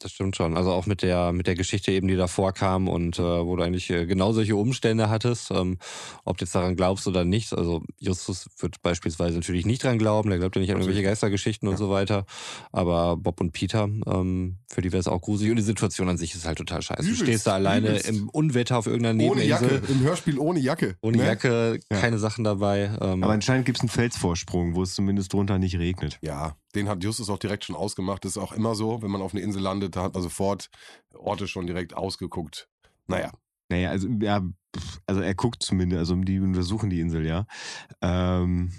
das stimmt schon. Also auch mit der mit der Geschichte eben, die davor kam und äh, wo du eigentlich äh, genau solche Umstände hattest, ähm, ob du jetzt daran glaubst oder nicht. Also Justus wird beispielsweise natürlich nicht dran glauben, der glaubt ja nicht an irgendwelche Geistergeschichten und so weiter. Aber Bob und Peter, ähm, für die wäre es auch gruselig. Und die Situation an sich ist halt total scheiße. Übelst, du stehst da alleine übelst. im Unwetter auf irgendeiner Ohne Jacke, Nebeninsel. im Hörspiel ohne Jacke. Ohne ne? Jacke, Ja. keine Sachen dabei. Ähm, Aber anscheinend gibt es einen Felsvorsprung, wo es zumindest drunter nicht regnet. Ja, den hat Justus auch direkt schon ausgemacht. Das ist auch immer so, wenn man auf eine Insel landet, da hat man sofort Orte schon direkt ausgeguckt. Naja, Naja, also, ja, also er guckt zumindest, also die untersuchen die Insel, ja. Ähm,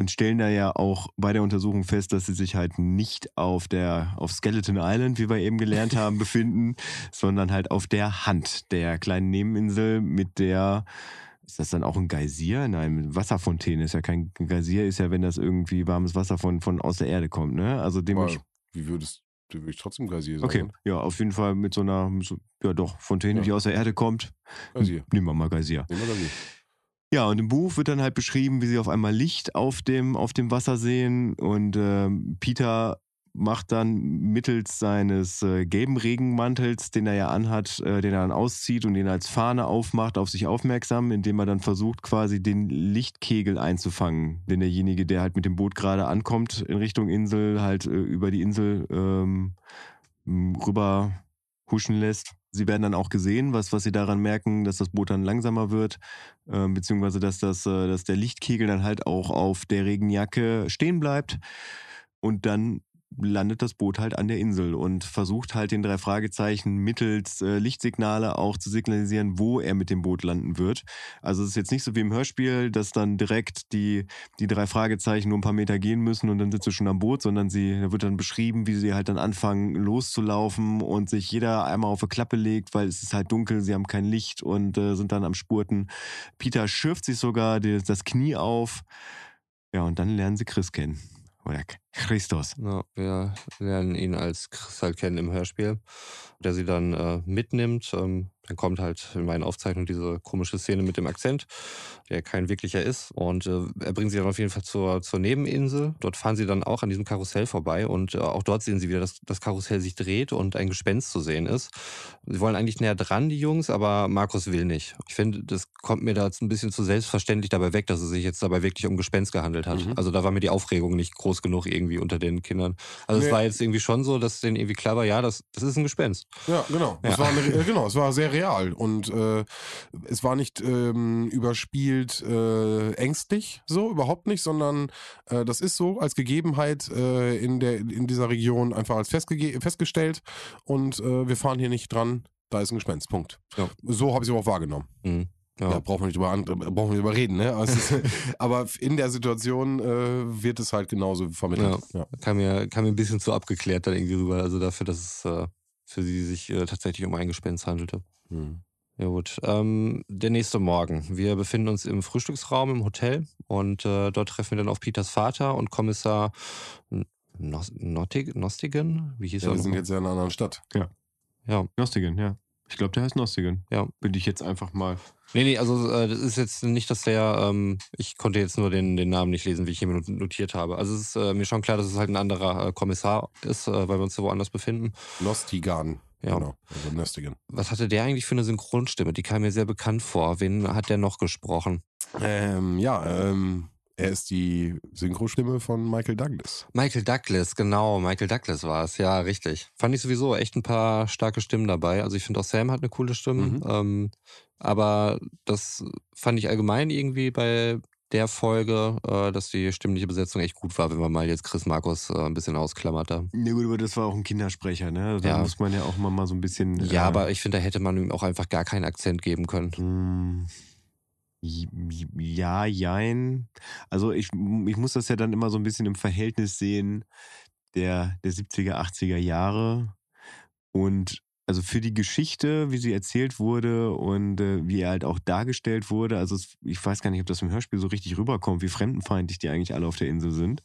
und stellen da ja auch bei der Untersuchung fest, dass sie sich halt nicht auf der, auf Skeleton Island, wie wir eben gelernt haben, befinden, sondern halt auf der Hand der kleinen Nebeninsel mit der, ist das dann auch ein Geysir? Nein, Wasserfontäne ist ja kein Geysir, ist ja, wenn das irgendwie warmes Wasser von, von aus der Erde kommt, ne? Also aber dementsprechend. wie würdest Da würde ich trotzdem Geysir sagen. Okay, ja, auf jeden Fall mit so einer, so, ja doch, Fontäne, Ja. die aus der Erde kommt. Geysir. Nehmen wir mal Geysir. Nehmen wir Geysir. Ja, und im Buch wird dann halt beschrieben, wie sie auf einmal Licht auf dem, auf dem Wasser sehen und ähm, Peter macht dann mittels seines äh, gelben Regenmantels, den er ja anhat, äh, den er dann auszieht und den als Fahne aufmacht, auf sich aufmerksam, indem er dann versucht, quasi den Lichtkegel einzufangen, den derjenige, der halt mit dem Boot gerade ankommt in Richtung Insel, halt äh, über die Insel ähm, rüber huschen lässt. Sie werden dann auch gesehen, was, was sie daran merken, dass das Boot dann langsamer wird, ähm, beziehungsweise dass, das, äh, dass der Lichtkegel dann halt auch auf der Regenjacke stehen bleibt. Und dann landet das Boot halt an der Insel und versucht halt den drei Fragezeichen mittels äh, Lichtsignale auch zu signalisieren, wo er mit dem Boot landen wird. Also es ist jetzt nicht so wie im Hörspiel, dass dann direkt die, die drei Fragezeichen nur ein paar Meter gehen müssen und dann sind sie schon am Boot, sondern sie, da wird dann beschrieben, wie sie halt dann anfangen loszulaufen und sich jeder einmal auf eine Klappe legt, weil es ist halt dunkel, sie haben kein Licht und äh, sind dann am Spurten. Peter schürft sich sogar die, das Knie auf. Ja, und dann lernen sie Chris kennen. Oder Christus. Ja, wir lernen ihn als Chris halt kennen im Hörspiel, der sie dann äh, mitnimmt. Ähm, dann kommt halt in meinen Aufzeichnungen diese komische Szene mit dem Akzent, der kein wirklicher ist. Und äh, er bringt sie dann auf jeden Fall zur, zur Nebeninsel. Dort fahren sie dann auch an diesem Karussell vorbei und äh, auch dort sehen sie wieder, dass das Karussell sich dreht und ein Gespenst zu sehen ist. Sie wollen eigentlich näher dran, die Jungs, aber Markus will nicht. Ich finde, das kommt mir da jetzt ein bisschen zu selbstverständlich dabei weg, dass es sich jetzt dabei wirklich um Gespenst gehandelt hat. Mhm. Also da war mir die Aufregung nicht groß genug irgendwie unter den Kindern. Also es Nee. war jetzt irgendwie schon so, dass denen irgendwie klar war, ja, das, das ist ein Gespenst. Ja, genau. Es Ja. war eine, äh, genau, es war sehr real und äh, es war nicht ähm, überspielt äh, ängstlich, so überhaupt nicht, sondern äh, das ist so als Gegebenheit äh, in der in dieser Region einfach als festgege festgestellt und äh, wir fahren hier nicht dran. Da ist ein Gespenst. Punkt. Ja. So habe ich es aber auch wahrgenommen. Mhm. Ja, Ja. brauchen wir nicht über nicht reden, ne? Aber, es ist, aber in der Situation äh, wird es halt genauso vermittelt. Ja. Kam, mir, kam mir ein bisschen zu abgeklärt dann irgendwie rüber. Also dafür, dass es äh, für sie sich äh, tatsächlich um ein Gespenst handelte. Hm. Ja gut. Ähm, der nächste Morgen. Wir befinden uns im Frühstücksraum im Hotel und äh, dort treffen wir dann auf Peters Vater und Kommissar Nos Nostigen? Wie hieß Ja, er? wir sind jetzt ja in einer anderen Stadt. ja. Nostigen, ja. Ich glaube, der heißt Nostigen. Ja. Bin ich jetzt einfach mal. Nee, nee, also äh, das ist jetzt nicht, dass der, ähm, ich konnte jetzt nur den, den Namen nicht lesen, wie ich hier not- notiert habe. Also es ist äh, mir schon klar, dass es halt ein anderer äh, Kommissar ist, äh, weil wir uns ja woanders befinden. Nostigan. Ja. Genau. Also Nostigan. Was hatte der eigentlich für eine Synchronstimme? Die kam mir sehr bekannt vor. Wen hat der noch gesprochen? Ähm, ja, ähm, er ist die Synchrostimme von Michael Douglas. Michael Douglas, genau, Michael Douglas war es, ja, richtig. Fand ich sowieso echt ein paar starke Stimmen dabei. Also ich finde auch Sam hat eine coole Stimme. Mhm. Ähm, aber das fand ich allgemein irgendwie bei der Folge, äh, dass die stimmliche Besetzung echt gut war, wenn man mal jetzt Chris Markus äh, ein bisschen ausklammert da. Ja gut, aber das war auch ein Kindersprecher, ne? Da Ja. muss man ja auch mal, mal so ein bisschen. Ja, äh, aber ich finde, da hätte man ihm auch einfach gar keinen Akzent geben können. Ja, jein. Also ich, ich muss das ja dann immer so ein bisschen im Verhältnis sehen der, der 70er, 80er Jahre. Und also für die Geschichte, wie sie erzählt wurde und äh, wie er halt auch dargestellt wurde, also es, ich weiß gar nicht, ob das im Hörspiel so richtig rüberkommt, wie fremdenfeindlich die eigentlich alle auf der Insel sind.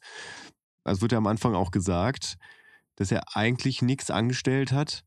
Also wird ja am Anfang auch gesagt, dass er eigentlich nichts angestellt hat,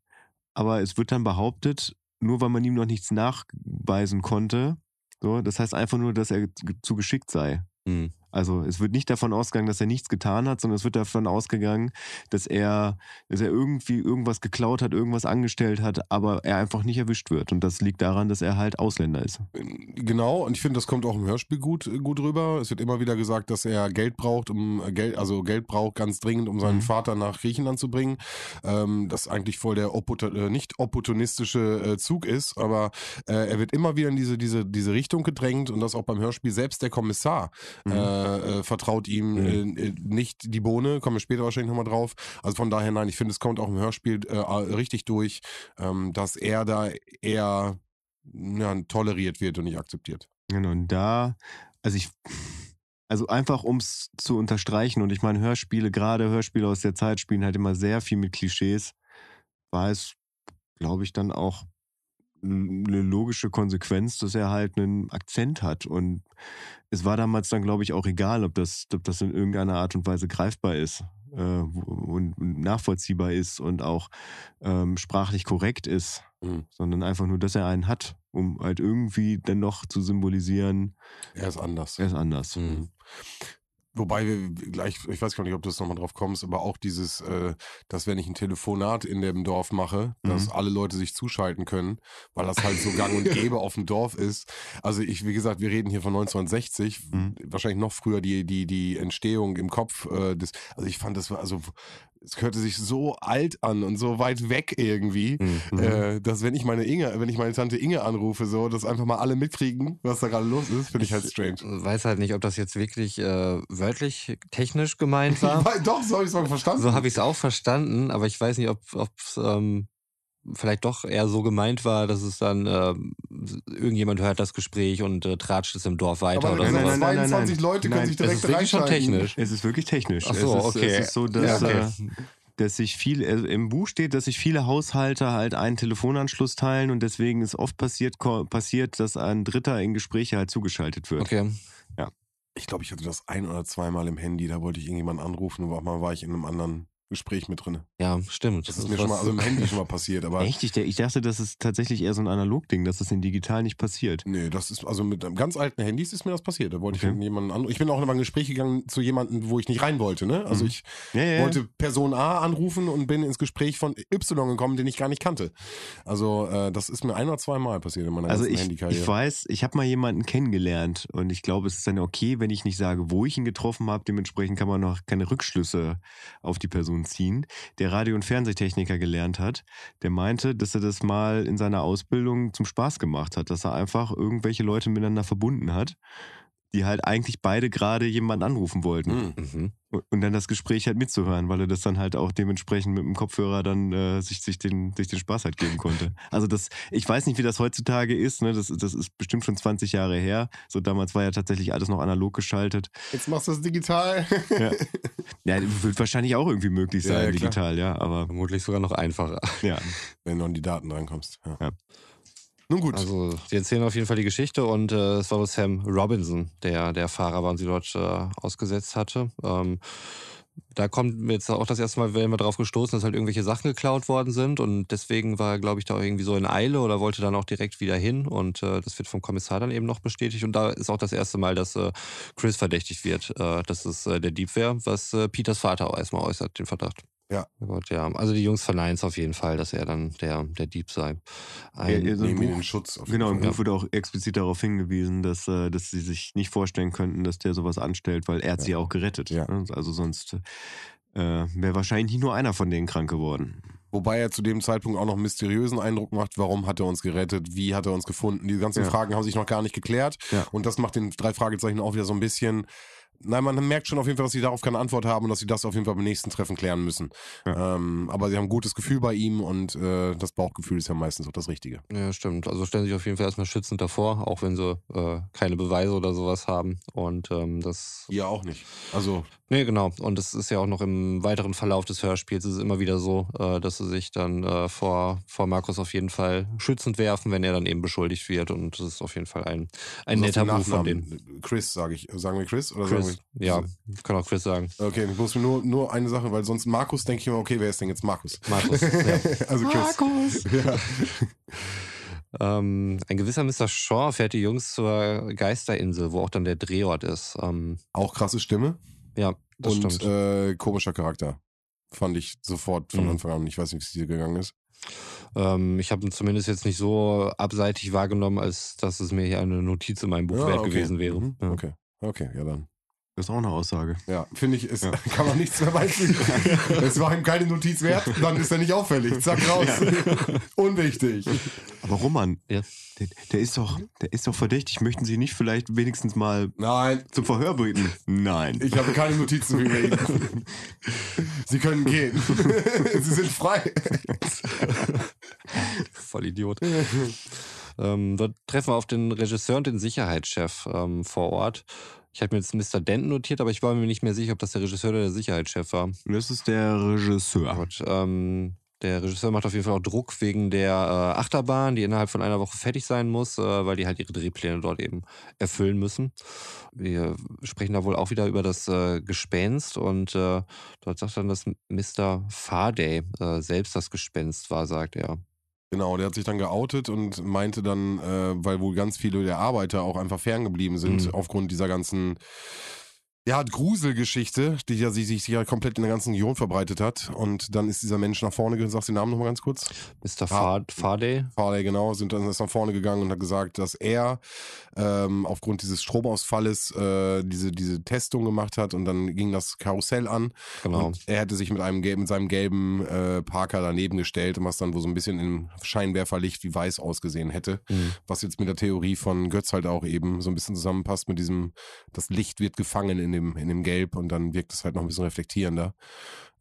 aber es wird dann behauptet, nur weil man ihm noch nichts nachweisen konnte, so, das heißt einfach nur, dass er zu geschickt sei. Hm. Also es wird nicht davon ausgegangen, dass er nichts getan hat, sondern es wird davon ausgegangen, dass er, dass er irgendwie irgendwas geklaut hat, irgendwas angestellt hat, aber er einfach nicht erwischt wird. Und das liegt daran, dass er halt Ausländer ist. Genau, und ich finde, das kommt auch im Hörspiel gut, gut rüber. Es wird immer wieder gesagt, dass er Geld braucht, um äh, Geld, also Geld braucht ganz dringend, um seinen Mhm. Vater nach Griechenland zu bringen. Ähm, das eigentlich voll der äh, nicht opportunistische äh, Zug ist, aber äh, er wird immer wieder in diese, diese, diese Richtung gedrängt und das auch beim Hörspiel. Selbst der Kommissar Mhm. äh, äh, vertraut ihm Mhm. äh, äh, nicht die Bohne, kommen wir später wahrscheinlich nochmal drauf. Also von daher, nein, ich finde, es kommt auch im Hörspiel äh, richtig durch, ähm, dass er da eher ja, toleriert wird und nicht akzeptiert. Genau, und da, also ich, also einfach um es zu unterstreichen, und ich meine, Hörspiele, gerade Hörspiele aus der Zeit spielen halt immer sehr viel mit Klischees, war es, glaube ich, dann auch eine logische Konsequenz, dass er halt einen Akzent hat. Und es war damals dann, glaube ich, auch egal, ob das, ob das in irgendeiner Art und Weise greifbar ist. äh, und nachvollziehbar ist und auch ähm, sprachlich korrekt ist, Mhm. sondern einfach nur, dass er einen hat, um halt irgendwie dann noch zu symbolisieren, Er ist anders. er ist anders. Mhm. Wobei wir gleich, ich weiß gar nicht, ob du das nochmal drauf kommst, aber auch dieses, äh, dass wenn ich ein Telefonat in dem Dorf mache, dass Mhm. alle Leute sich zuschalten können, weil das halt so gang und gäbe auf dem Dorf ist. Also ich, wie gesagt, wir reden hier von 1960, Mhm. wahrscheinlich noch früher die, die, die Entstehung im Kopf äh, des, also ich fand das war, also es hörte sich so alt an und so weit weg irgendwie. Mhm. Äh, dass wenn ich meine Inge, wenn ich meine Tante Inge anrufe, so, dass einfach mal alle mitkriegen, was da gerade los ist, finde ich halt strange. weiß halt nicht, ob das jetzt wirklich äh, wörtlich technisch gemeint war. Doch, so habe ich es mal verstanden. So habe ich es auch verstanden, aber ich weiß nicht, ob es ähm, vielleicht doch eher so gemeint war, dass es dann ähm, irgendjemand hört das Gespräch und äh, tratscht es im Dorf weiter Aber oder nein, nein, nein, 22 Leute können Nein, sich direkt ist wirklich schon technisch. Es ist wirklich technisch. Ach so, es ist, okay. Es ist so, dass, Ja, okay. äh, dass sich viel, äh, im Buch steht, dass sich viele Haushalte halt einen Telefonanschluss teilen und deswegen ist oft passiert, passiert, dass ein Dritter in Gespräche halt zugeschaltet wird. Okay. Ich glaube, ich hatte das ein oder zweimal im Handy, da wollte ich irgendjemanden anrufen und auch mal war ich in einem anderen Gespräch mit drin. Ja, stimmt. Das ist mir schon mal, also im Handy schon mal passiert, aber. Echt? Ich, ich dachte, das ist tatsächlich eher so ein Analogding, dass das in digital nicht passiert. Nee, das ist, also mit einem ganz alten Handys ist mir das passiert. Da wollte ich Okay. mit jemanden an. Ich bin auch in ein Gespräch gegangen zu jemandem, wo ich nicht rein wollte, ne? Also Mhm. ich Ja, ja, wollte Person A anrufen und bin ins Gespräch von Y gekommen, den ich gar nicht kannte. Also, äh, das ist mir ein oder zwei Mal passiert in meiner Also ich, Handykarriere. ich weiß, ich habe mal jemanden kennengelernt und ich glaube, es ist dann okay, wenn ich nicht sage, wo ich ihn getroffen habe. Dementsprechend kann man noch keine Rückschlüsse auf die Person ziehen. Der Radio- und Fernsehtechniker gelernt hat, der meinte, dass er das mal in seiner Ausbildung zum Spaß gemacht hat, dass er einfach irgendwelche Leute miteinander verbunden hat, die halt eigentlich beide gerade jemanden anrufen wollten. Mhm. Mhm. Und- dann das Gespräch halt mitzuhören, weil er das dann halt auch dementsprechend mit dem Kopfhörer dann äh, sich, sich, den, sich den Spaß halt geben konnte. Also das, ich weiß nicht, wie das heutzutage ist, ne? das, das ist bestimmt schon 20 Jahre her. So damals war ja tatsächlich alles noch analog geschaltet. Jetzt machst du das digital. Ja, ja wird wahrscheinlich auch irgendwie möglich Ja, sein, ja, klar. digital, ja, aber Vermutlich sogar noch einfacher. ja. Wenn du an die Daten drankommst. Ja. Ja. Nun gut. Also, sie erzählen auf jeden Fall die Geschichte und äh, es war wohl Sam Robinson, der der Fahrer war und sie dort äh, ausgesetzt hatte. Ähm, da kommt jetzt auch das erste Mal, wenn wir darauf gestoßen, dass halt irgendwelche Sachen geklaut worden sind und deswegen war er, glaube ich, da irgendwie so in Eile oder wollte dann auch direkt wieder hin und äh, das wird vom Kommissar dann eben noch bestätigt und da ist auch das erste Mal, dass äh, Chris verdächtigt wird, äh, dass es äh, der Dieb wäre, was äh, Peters Vater auch erstmal äußert, den Verdacht. Ja. Oh Gott, ja. Also die Jungs verneinen es auf jeden Fall, dass er dann der, der Dieb sei. Ein, Ja, ja, so im Nehmen ihn in Schutz. Auf Genau, im. Buch wird auch explizit darauf hingewiesen, dass, äh, dass sie sich nicht vorstellen könnten, dass der sowas anstellt, weil er hat sie ja auch gerettet. Ja. ne? Also sonst äh, wäre wahrscheinlich nicht nur einer von denen krank geworden. Wobei er zu dem Zeitpunkt auch noch einen mysteriösen Eindruck macht, warum hat er uns gerettet, wie hat er uns gefunden. Die ganzen Ja. Fragen haben sich noch gar nicht geklärt. Ja. Und das macht den drei Fragezeichen auch wieder so ein bisschen. Nein, man merkt schon auf jeden Fall, dass sie darauf keine Antwort haben und dass sie das auf jeden Fall beim nächsten Treffen klären müssen. Ähm, aber sie haben ein gutes Gefühl bei ihm und äh, das Bauchgefühl ist ja meistens auch das Richtige. Ja, stimmt. Also stellen sich auf jeden Fall erstmal schützend davor, auch wenn sie äh, keine Beweise oder sowas haben. Und ähm, das. Ihr auch nicht. Also, Nee, genau. Und das ist ja auch noch im weiteren Verlauf des Hörspiels ist es immer wieder so, äh, dass sie sich dann äh, vor, vor Markus auf jeden Fall schützend werfen, wenn er dann eben beschuldigt wird. Und das ist auf jeden Fall ein, ein sagst netter Move von denen. Chris, sage ich. Sagen wir Chris? Oder Chris. Ja, kann auch Chris sagen. okay, ich muss mir nur, nur eine Sache, weil sonst Markus denke ich immer, okay, wer ist denn jetzt Markus? Markus. ja. also Chris. Ja. ähm, ein gewisser Mr. Shaw fährt die Jungs zur Geisterinsel, wo auch dann der Drehort ist. Ähm, Auch krasse Stimme. ja, das und stimmt. äh, komischer Charakter. Fand ich sofort von Mhm. Anfang an. Ich weiß nicht, wie es dir gegangen ist. Ähm, ich habe ihn zumindest jetzt nicht so abseitig wahrgenommen, als dass es mir hier eine Notiz in meinem Buch wert okay. gewesen wäre. Mhm. Ja. Okay. Okay, ja dann. Das ist auch eine Aussage. Ja, finde ich, es Ja. kann man nichts mehr beifügen. es war ihm keine Notiz wert, dann ist er nicht auffällig. Zack, raus. Unwichtig. Aber Roman, Ja. der, der, ist doch, der ist doch verdächtig. Möchten Sie nicht vielleicht wenigstens mal Nein, zum Verhör bitten? Nein. ich habe keine Notizen für ihn. Sie können gehen. Sie sind frei. Voll Idiot. ähm, dort treffen wir auf den Regisseur und den Sicherheitschef ähm, vor Ort. Ich hatte mir jetzt Mr. Denton notiert, aber ich war mir nicht mehr sicher, ob das der Regisseur oder der Sicherheitschef war. Das ist der Regisseur. Gut, ähm, Der Regisseur macht auf jeden Fall auch Druck wegen der äh, Achterbahn, die innerhalb von einer Woche fertig sein muss, äh, weil die halt ihre Drehpläne dort eben erfüllen müssen. Wir sprechen da wohl auch wieder über das äh, Gespenst und äh, dort sagt dann, dass Mr. Faraday äh, selbst das Gespenst war, sagt er. Genau, der hat sich dann geoutet und meinte dann, äh, weil wohl ganz viele der Arbeiter auch einfach ferngeblieben sind, Mhm. aufgrund dieser ganzen ja, Gruselgeschichte, die ja sich, sich ja komplett in der ganzen Region verbreitet hat. Und dann ist dieser Mensch nach vorne gegangen, sagst du den Namen nochmal ganz kurz? Mr. Fa Faraday? Farley, genau, sind dann ist nach vorne gegangen und hat gesagt, dass er ähm, aufgrund dieses Stromausfalles äh, diese, diese Testung gemacht hat und dann ging das Karussell an. Genau. Und er hätte sich mit einem gelben, mit seinem gelben äh, Parker daneben gestellt, was dann wo so ein bisschen im Scheinwerferlicht wie weiß ausgesehen hätte. Mhm. Was jetzt mit der Theorie von Götz halt auch eben so ein bisschen zusammenpasst mit diesem, das Licht wird gefangen in dem, in dem Gelb und dann wirkt es halt noch ein bisschen reflektierender.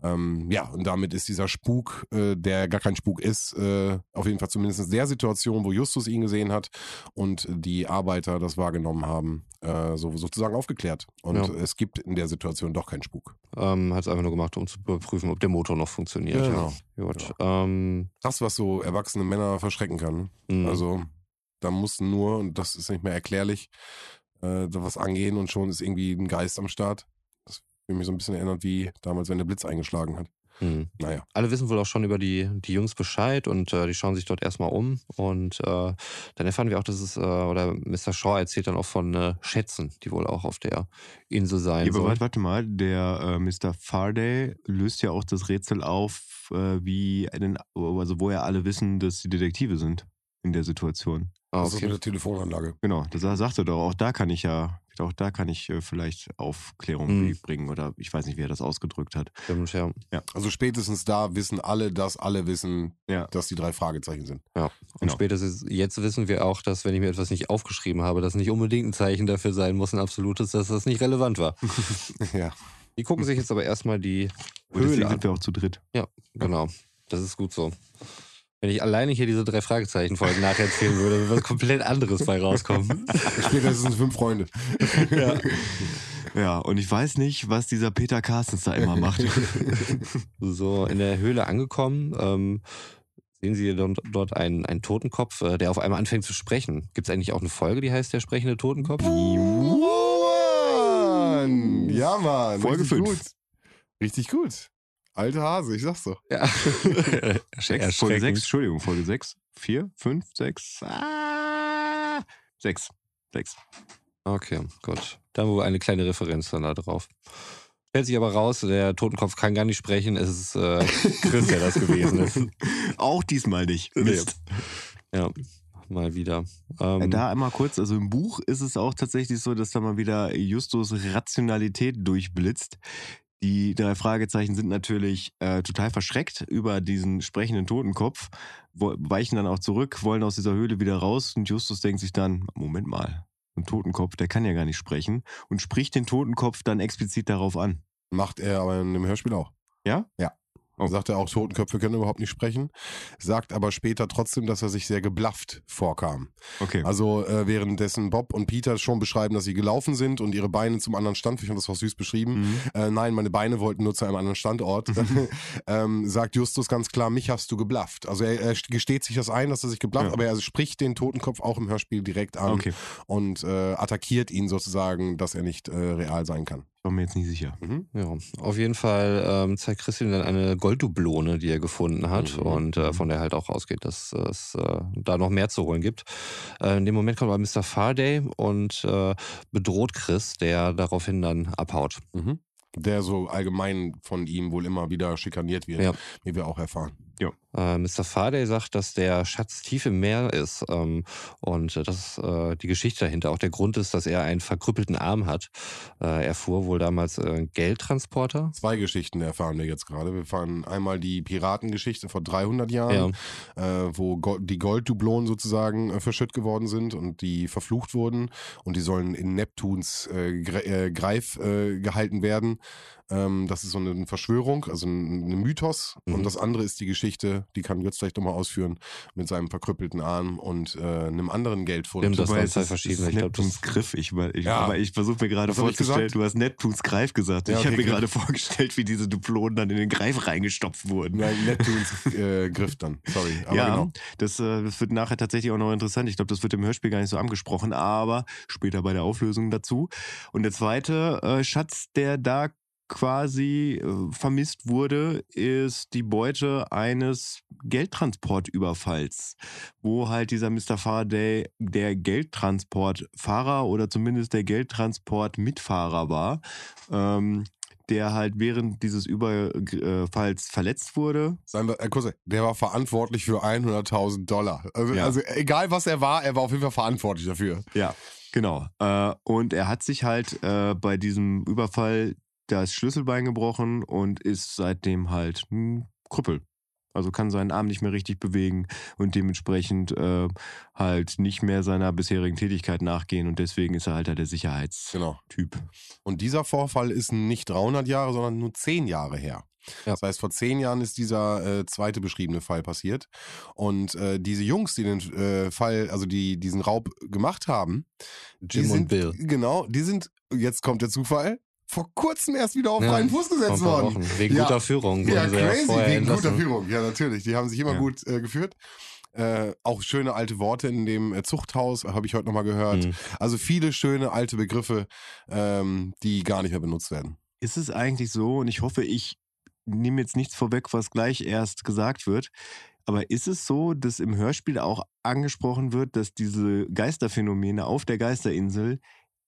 Ähm, ja, und damit ist dieser Spuk, äh, der gar kein Spuk ist, äh, auf jeden Fall zumindest in der Situation, wo Justus ihn gesehen hat und die Arbeiter das wahrgenommen haben, äh, so, sozusagen aufgeklärt. Und Ja. es gibt in der Situation doch keinen Spuk. Ähm, hat es einfach nur gemacht, um zu überprüfen, ob der Motor noch funktioniert. Genau. Ja. Gut. Ähm, Das, was so erwachsene Männer verschrecken kann. mh. Also da mussten nur, und das ist nicht mehr erklärlich, äh, da was angehen und schon ist irgendwie ein Geist am Start. Das wird mich so ein bisschen erinnert, wie damals, wenn der Blitz eingeschlagen hat. Mhm. Naja. Alle wissen wohl auch schon über die, die Jungs Bescheid und äh, die schauen sich dort erstmal um. Und äh, dann erfahren wir auch, dass es, äh, oder Mr. Shaw erzählt dann auch von äh, Schätzen, die wohl auch auf der Insel sein Ja, sollen. warte, warte mal, der äh, Mr. Faraday löst ja auch das Rätsel auf, äh, wie einen, also wo ja alle wissen, dass sie Detektive sind in der Situation. Ah, Das ist okay. mit der Telefonanlage. Genau, das sagt er doch. Auch da kann ich ja, auch da kann ich äh, vielleicht Aufklärung Mhm. bringen oder ich weiß nicht, wie er das ausgedrückt hat. Stimmt, ja. Also spätestens da wissen alle, dass alle wissen, Ja. dass die drei Fragezeichen sind. ja. Und Genau. spätestens jetzt wissen wir auch, dass wenn ich mir etwas nicht aufgeschrieben habe, das nicht unbedingt ein Zeichen dafür sein muss, ein absolutes, dass das nicht relevant war. ja. Die gucken sich jetzt aber erstmal die Höhle an. sind wir auch zu dritt. Genau, das ist gut so. Wenn ich alleine hier diese drei Fragezeichen-Folgen nacherzählen würde, würde was komplett anderes bei rauskommen. Es fünf Freunde. ja. Ja, und ich weiß nicht, was dieser Peter Carstens da immer macht. So, in der Höhle angekommen, ähm, sehen Sie dort, einen, einen Totenkopf, äh, der auf einmal anfängt zu sprechen. Gibt es eigentlich auch eine Folge, die heißt Der sprechende Totenkopf? Mann! Ja, Mann. Folge richtig fünf. gut. Richtig gut. Alter Hase, ich sag's doch. Ja. Sechs, Folge 6, Entschuldigung, Folge 6, 4, 5, 6, ah, 6. 6. Okay, gut. Dann wohl eine kleine Referenz dann da drauf. Stellt sich aber raus, der Totenkopf kann gar nicht sprechen. Es ist äh, Chris, der das gewesen ist. Auch diesmal nicht. Mist. Ja, mal wieder. Ähm, Äh, Da einmal kurz, also im Buch ist es auch tatsächlich so, dass da mal wieder Justus Rationalität durchblitzt. Die drei Fragezeichen sind natürlich äh, total verschreckt über diesen sprechenden Totenkopf, weichen dann auch zurück, wollen aus dieser Höhle wieder raus und Justus denkt sich dann, Moment mal, ein Totenkopf, der kann ja gar nicht sprechen und spricht den Totenkopf dann explizit darauf an. Macht er aber in dem Hörspiel auch. Ja? Ja. Oh. Sagt er auch, Totenköpfe können überhaupt nicht sprechen. Sagt aber später trotzdem, dass er sich sehr geblafft vorkam. Okay. Also äh, währenddessen Bob und Peter schon beschreiben, dass sie gelaufen sind und ihre Beine zum anderen Stand, ich fand das auch süß beschrieben, Mhm. äh, nein, meine Beine wollten nur zu einem anderen Standort, ähm, sagt Justus ganz klar, mich hast du geblafft. Also er, er gesteht sich das ein, dass er sich geblafft, Ja. aber er spricht den Totenkopf auch im Hörspiel direkt an Okay. und äh, attackiert ihn sozusagen, dass er nicht äh, real sein kann. War mir jetzt nicht sicher. Mhm. Ja, auf jeden Fall ähm, zeigt Christian dann eine Golddublone, die er gefunden hat Mhm. und äh, von der halt auch ausgeht, dass es äh, da noch mehr zu holen gibt. Äh, in dem Moment kommt aber Mr. Faraday und äh, bedroht Chris, der daraufhin dann abhaut. Mhm. Der so allgemein von ihm wohl immer wieder schikaniert wird, Ja. wie wir auch erfahren. Äh, Mr. Faraday sagt, dass der Schatz tief im Meer ist ähm, und äh, dass äh, die Geschichte dahinter auch der Grund ist, dass er einen verkrüppelten Arm hat. Äh, er fuhr wohl damals äh, Geldtransporter. Zwei Geschichten erfahren wir jetzt gerade. Wir fahren einmal die Piratengeschichte vor 300 Jahren, äh, wo Go die Golddublonen sozusagen verschütt geworden sind und die verflucht wurden und die sollen in Neptuns Gre Greif gehalten werden. Ähm, das ist so eine Verschwörung, also ein, ein Mythos. Mhm. Und das andere ist die Geschichte die kann Götz vielleicht nochmal ausführen, mit seinem verkrüppelten Arm und äh, einem anderen Geldfund. Stimmt, das waren zwei verschiedene. Ich ist glaub, das- Neptuns Griff. Ich, weil- ich, Ja. Aber ich versuche mir gerade vorzustellen, du hast Neptuns Greif gesagt. Ja, ich habe mir gerade vorgestellt, wie diese Duplonen dann in den Greif reingestopft wurden. Nein, Neptuns äh, Griff dann. Sorry. Aber ja, genau. das, äh, das wird nachher tatsächlich auch noch interessant. Ich glaube, das wird im Hörspiel gar nicht so angesprochen, aber später bei der Auflösung dazu. Und der zweite äh, Schatz, der da quasi äh, vermisst wurde, ist die Beute eines Geldtransportüberfalls, wo halt dieser Mr. Faraday der Geldtransportfahrer oder zumindest der Geldtransportmitfahrer war. Ähm, der halt während dieses Überfalls verletzt wurde, Seien wir, äh, kurz, der war verantwortlich für 100.000 Dollar. Also, Ja. also egal was er war, er war auf jeden Fall verantwortlich dafür. Ja, genau. Äh, und er hat sich halt äh, bei diesem Überfall das Schlüsselbein gebrochen und ist seitdem halt ein Krüppel. Also kann seinen Arm nicht mehr richtig bewegen und dementsprechend äh, halt nicht mehr seiner bisherigen Tätigkeit nachgehen und deswegen ist er halt da der Sicherheitstyp. Genau. Und dieser Vorfall ist nicht 300 Jahre, sondern nur 10 Jahre her. Ja. Das heißt, vor zehn Jahren ist dieser äh, zweite beschriebene Fall passiert. Und äh, diese Jungs, die den äh, Fall, also die diesen Raub gemacht haben, die Jim sind, und Bill. Genau, die sind, jetzt kommt der Zufall, vor kurzem erst wieder auf Ja, freien Fuß gesetzt worden. Wochen. Wegen Ja. guter Führung Ja, ja crazy, vorher wegen guter entlassen. Führung. Ja, natürlich. Die haben sich immer Ja. gut äh, geführt. Äh, auch schöne alte Worte in dem äh, Zuchthaus, habe ich heute nochmal gehört. Mhm. Also viele schöne alte Begriffe, ähm, die gar nicht mehr benutzt werden. Ist es eigentlich so, und ich hoffe, ich nehme jetzt nichts vorweg, was gleich erst gesagt wird, aber ist es so, dass im Hörspiel auch angesprochen wird, dass diese Geisterphänomene auf der Geisterinsel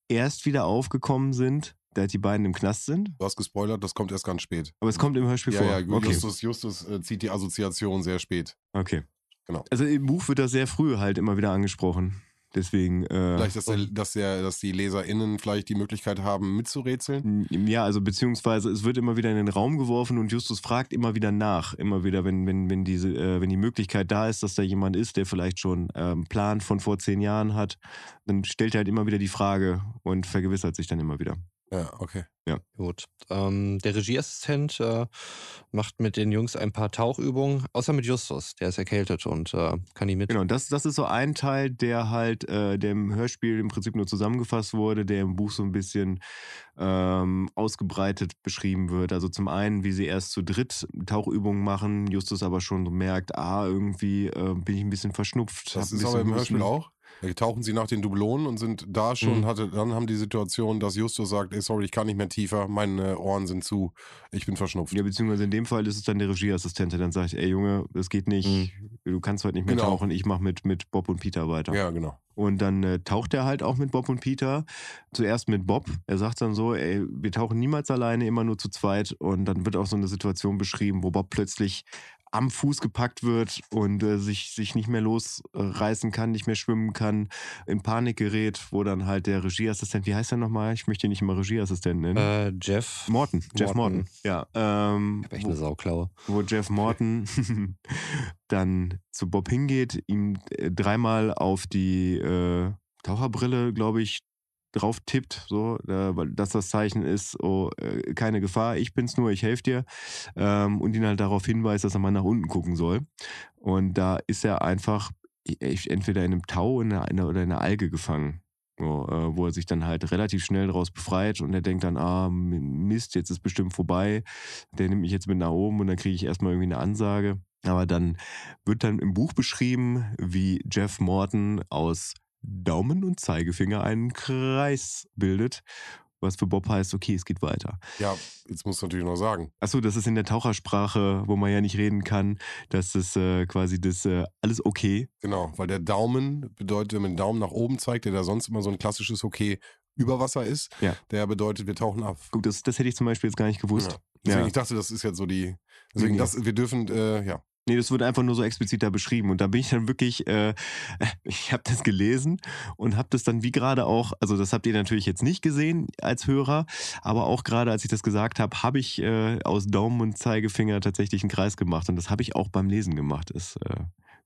erst wieder aufgekommen sind, da die beiden im Knast sind? Du hast gespoilert, das kommt erst ganz spät. Aber es kommt im Hörspiel Ja, vor. ja, okay. Justus, Justus äh, zieht die Assoziation sehr spät. okay. Genau. Also im Buch wird das sehr früh halt immer wieder angesprochen. Deswegen. Äh, Vielleicht, dass, der, dass, der, dass die LeserInnen vielleicht die Möglichkeit haben, mitzurätseln. Ja, also beziehungsweise es wird immer wieder in den Raum geworfen und Justus fragt immer wieder nach, immer wieder, wenn, wenn, wenn, diese, äh, wenn die Möglichkeit da ist, dass da jemand ist, der vielleicht schon ähm, einen Plan von vor zehn Jahren hat, dann stellt er halt immer wieder die Frage und vergewissert sich dann immer wieder. Ja, okay. Gut. Ähm, der Regieassistent äh, macht mit den Jungs ein paar Tauchübungen, außer mit Justus. Der ist erkältet und äh, kann nie mit. Genau, und das, das ist so ein Teil, der halt äh, der im Hörspiel im Prinzip nur zusammengefasst wurde, der im Buch so ein bisschen ähm, ausgebreitet beschrieben wird. Also zum einen, wie sie erst zu dritt Tauchübungen machen, Justus aber schon so merkt, ah, irgendwie äh, bin ich ein bisschen verschnupft. Das ist aber im. Hörspiel auch. Tauchen sie nach den Dublonen und sind da schon, Mhm. hatte, dann haben die Situation, dass Justus sagt, ey, sorry, ich kann nicht mehr tiefer, meine Ohren sind zu, ich bin verschnupft. Ja, beziehungsweise in dem Fall ist es dann der Regieassistent, der dann sagt, ey Junge, das geht nicht, du kannst heute nicht mehr Mhm. Genau. tauchen, ich mach mit, mit Bob und Peter weiter. Ja, genau. Und dann äh, taucht er halt auch mit Bob und Peter. Zuerst mit Bob. Er sagt dann so, ey, wir tauchen niemals alleine, immer nur zu zweit. Und dann wird auch so eine Situation beschrieben, wo Bob plötzlich am Fuß gepackt wird und äh, sich, sich nicht mehr losreißen kann, nicht mehr schwimmen kann, in Panik gerät, wo dann halt der Regieassistent, wie heißt er nochmal? Ich möchte ihn nicht immer Regieassistent nennen. Äh, Jeff. Morton, Jeff Morton. Morton. Ja, ähm, Ich hab echt wo- eine Sauklaue. wo Jeff Morton dann zu Bob hingeht, ihm äh, dreimal auf die äh, Taucherbrille, glaube ich, drauf tippt, so, weil das das Zeichen ist, oh, äh, keine Gefahr, ich bin's nur, ich helfe dir. Ähm, und ihn halt darauf hinweist, dass er mal nach unten gucken soll. Und da ist er einfach äh, entweder in einem Tau oder in einer Alge gefangen. So, äh, wo er sich dann halt relativ schnell daraus befreit und er denkt dann, ah, Mist, jetzt ist bestimmt vorbei. Der nimmt mich jetzt mit nach oben und dann kriege ich erstmal irgendwie eine Ansage. Aber dann wird dann im Buch beschrieben, wie Jeff Morton aus Daumen und Zeigefinger einen Kreis bildet, was für Bob heißt, okay, es geht weiter. Ja, jetzt musst du natürlich noch sagen. Achso, das ist in der Tauchersprache, wo man ja nicht reden kann, das ist äh, quasi das äh, alles okay. Genau, weil der Daumen bedeutet, wenn man den Daumen nach oben zeigt, der da sonst immer so ein klassisches Okay über Wasser ist, Ja. der bedeutet, wir tauchen ab. Gut, das, das hätte ich zum Beispiel jetzt gar nicht gewusst. Ja. Deswegen, Ja. ich dachte, das ist jetzt so die. Deswegen, Nee. das, wir dürfen, äh, ja. Nee, das wird einfach nur so explizit da beschrieben. Und da bin ich dann wirklich, äh, ich habe das gelesen und habe das dann wie gerade auch, also das habt ihr natürlich jetzt nicht gesehen als Hörer, aber auch gerade als ich das gesagt habe, habe ich äh, aus Daumen und Zeigefinger tatsächlich einen Kreis gemacht. Und das habe ich auch beim Lesen gemacht. Das äh,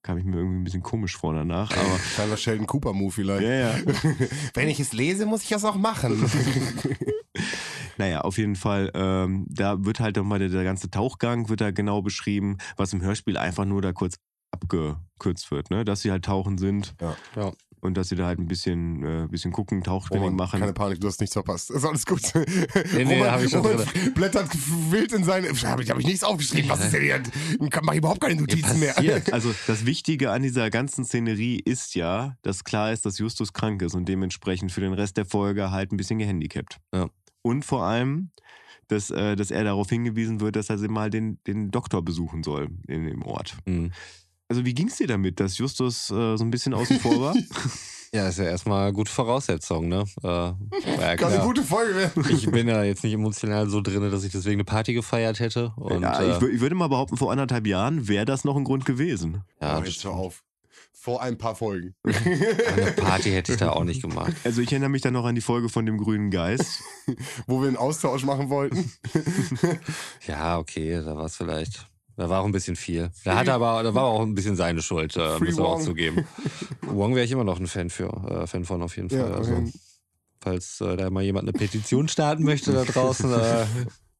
kam ich mir irgendwie ein bisschen komisch vor danach. Aber Kleiner Sheldon Cooper-Move vielleicht. ja, ja. Wenn ich es lese, muss ich das auch machen. Naja, auf jeden Fall, ähm, da wird halt nochmal der, der ganze Tauchgang wird da genau beschrieben, was im Hörspiel einfach nur da kurz abgekürzt wird, ne? Dass sie halt tauchen sind Ja. Ja. und dass sie da halt ein bisschen, äh, bisschen gucken, Tauchtraining Roman, machen. Keine Panik, du hast nichts verpasst. Ist alles gut. Nee, nee, hab ich schon Roman blättert wild in seine. Habe ich, hab ich nichts aufgeschrieben. Was ist denn hier? Mach ich überhaupt keine Notizen mehr. passiert. Also das Wichtige an dieser ganzen Szenerie ist ja, dass klar ist, dass Justus krank ist und dementsprechend für den Rest der Folge halt ein bisschen gehandicapt. Ja. Und vor allem, dass, äh, dass er darauf hingewiesen wird, dass er mal den, den Doktor besuchen soll in dem Ort. Mhm. Also wie ging es dir damit, dass Justus äh, so ein bisschen außen vor war? Ja, ist ja erstmal gute Voraussetzung, ne? Äh, ja Kann eine gute Folge werden. Ich bin ja jetzt nicht emotional so drin, dass ich deswegen eine Party gefeiert hätte. Und, ja, äh, ich, wür- ich würde mal behaupten, vor anderthalb Jahren wäre das noch ein Grund gewesen. ja, oh, jetzt hör auf. Vor ein paar Folgen. eine Party hätte ich da auch nicht gemacht. Also ich erinnere mich dann noch an die Folge von dem grünen Geist. Wo wir einen Austausch machen wollten. Ja, okay, da war es vielleicht. Da war auch ein bisschen viel. Da hatte aber, da war auch ein bisschen seine Schuld, äh, müssen wir auch Wong. zugeben. Wong wäre ich immer noch ein Fan für, äh, Fan von auf jeden Fall. Ja, also, falls äh, da mal jemand eine Petition starten möchte da draußen, äh,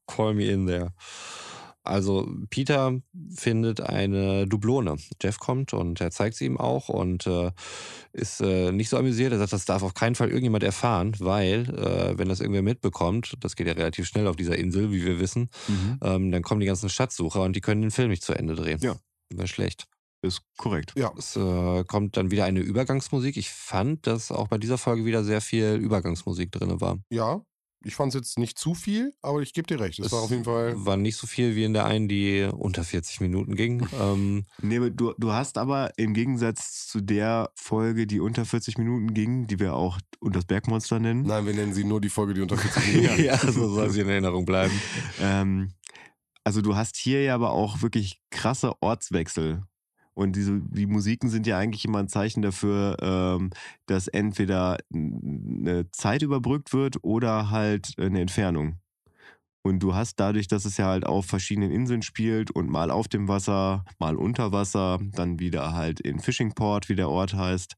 call me in there. Also Peter findet eine Dublone. Jeff kommt und er zeigt sie ihm auch und äh, ist äh, nicht so amüsiert. Er sagt, das darf auf keinen Fall irgendjemand erfahren, weil äh, wenn das irgendwer mitbekommt, das geht ja relativ schnell auf dieser Insel, wie wir wissen, ähm, dann kommen die ganzen Schatzsucher und die können den Film nicht zu Ende drehen. Ja. Wäre schlecht. Ist korrekt. ja. Es äh, kommt dann wieder eine Übergangsmusik. Ich fand, dass auch bei dieser Folge wieder sehr viel Übergangsmusik drin war. Ja. Ich fand es jetzt nicht zu viel, aber ich gebe dir recht. Es Es war auf jeden Fall. War nicht so viel wie in der einen, die unter 40 Minuten ging. ähm, Nee, du, du hast aber im Gegensatz zu der Folge, die unter 40 Minuten ging, die wir auch und das Bergmonster nennen, Nein, wir nennen sie nur die Folge, die unter 40 Minuten ja, so soll sie in Erinnerung bleiben. ähm, also du hast hier ja aber auch wirklich krasse Ortswechsel. Und diese, die Musiken sind ja eigentlich immer ein Zeichen dafür, ähm, dass entweder eine Zeit überbrückt wird oder halt eine Entfernung. Und du hast dadurch, dass es ja halt auf verschiedenen Inseln spielt und mal auf dem Wasser, mal unter Wasser, dann wieder halt in Fishingport, wie der Ort heißt,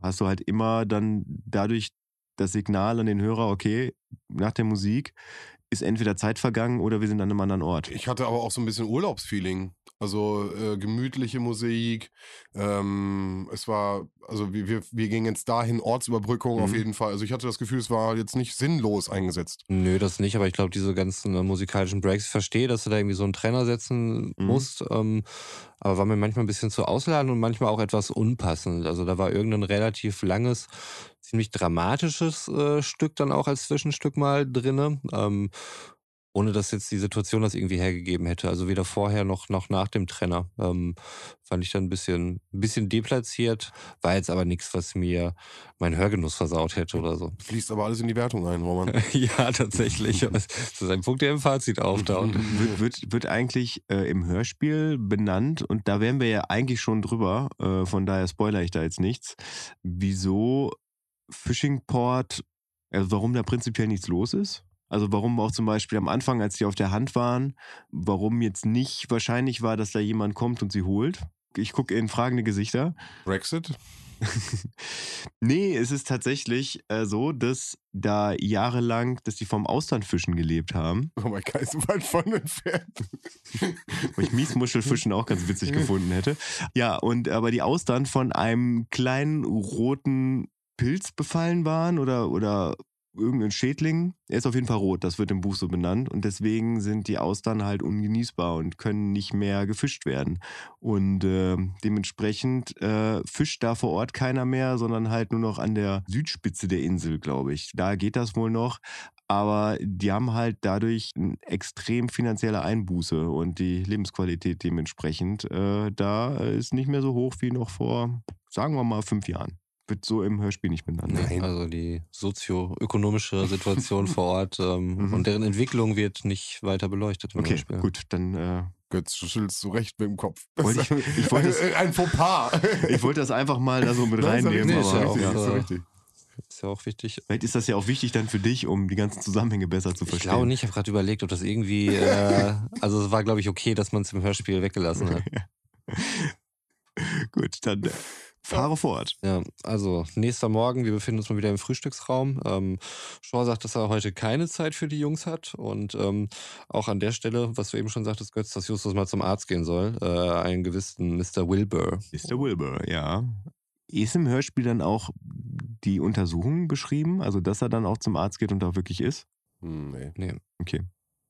hast du halt immer dann dadurch das Signal an den Hörer, okay, nach der Musik ist entweder Zeit vergangen oder wir sind an einem anderen Ort. Ich hatte aber auch so ein bisschen Urlaubsfeeling. Also äh, gemütliche Musik. Ähm, es war, also wir, wir, wir gingen jetzt dahin, Ortsüberbrückung auf Mhm. jeden Fall. Also ich hatte das Gefühl, es war jetzt nicht sinnlos eingesetzt. Nö, das nicht, aber ich glaube, diese ganzen äh, musikalischen Breaks, ich verstehe, dass du da irgendwie so einen Trenner setzen Mhm. musst, ähm, aber war mir manchmal ein bisschen zu ausladend und manchmal auch etwas unpassend. Also da war irgendein relativ langes, ziemlich dramatisches äh, Stück dann auch als Zwischenstück mal drinne. Ähm, ohne dass jetzt die Situation das irgendwie hergegeben hätte. Also weder vorher noch, noch nach dem Trenner. Ähm, fand ich dann ein bisschen, ein bisschen deplatziert. War jetzt aber nichts, was mir meinen Hörgenuss versaut hätte oder so. Fließt aber alles in die Wertung ein, Roman. ja, tatsächlich. Das ist ein Punkt, der im Fazit auftaucht. wird, wird, wird eigentlich äh, im Hörspiel benannt und da wären wir ja eigentlich schon drüber, äh, von daher spoiler ich da jetzt nichts, wieso Fishingport, also warum da prinzipiell nichts los ist. Also warum auch zum Beispiel am Anfang, als die auf der Hand waren, warum jetzt nicht wahrscheinlich war, dass da jemand kommt und sie holt. Ich gucke in fragende Gesichter. Brexit? nee, es ist tatsächlich äh, so, dass da jahrelang, dass die vom Austernfischen gelebt haben. Oh mein Gott, so weit von entfernt. Wo ich Miesmuschelfischen auch ganz witzig gefunden hätte. Ja, und aber die Austern von einem kleinen roten Pilz befallen waren oder, oder irgendein Schädling. Er ist auf jeden Fall rot, das wird im Buch so benannt. Und deswegen sind die Austern halt ungenießbar und können nicht mehr gefischt werden. Und äh, dementsprechend äh, fischt da vor Ort keiner mehr, sondern halt nur noch an der Südspitze der Insel, glaube ich. Da geht das wohl noch. Aber die haben halt dadurch eine extrem finanzielle Einbuße und die Lebensqualität dementsprechend äh, da ist nicht mehr so hoch wie noch vor, sagen wir mal, fünf Jahren. Wird so im Hörspiel nicht benannt. Nee, also die sozioökonomische Situation vor Ort ähm, Mhm. und deren Entwicklung wird nicht weiter beleuchtet im Okay, Hörspiel. gut, dann äh, Götz, du schüttelst so recht mit dem Kopf. Wollte ich- ich wollte es- ein, Fauxpas. ich wollte das einfach mal da so mit Nein, reinnehmen. ist ja richtig, ja. ist ja äh, richtig. Ist ja auch wichtig. Vielleicht ist das ja auch wichtig dann für dich, um die ganzen Zusammenhänge besser zu Ich verstehen. glaube nicht, ich habe gerade überlegt, ob das irgendwie, äh, also es war glaube ich okay, dass man es im Hörspiel weggelassen hat. Gut, dann äh, Fahre fort. Ja, also nächster Morgen, wir befinden uns mal wieder im Frühstücksraum. Ähm, Shaw sagt, dass er heute keine Zeit für die Jungs hat und ähm, auch an der Stelle, was du eben schon sagtest, Götz, dass Justus mal zum Arzt gehen soll, äh, einen gewissen Mr. Wilbur. Mr. Wilbur, ja. Ist im Hörspiel dann auch die Untersuchung beschrieben? Also, dass er dann auch zum Arzt geht und da wirklich ist? Hm, nee. Nee, Okay.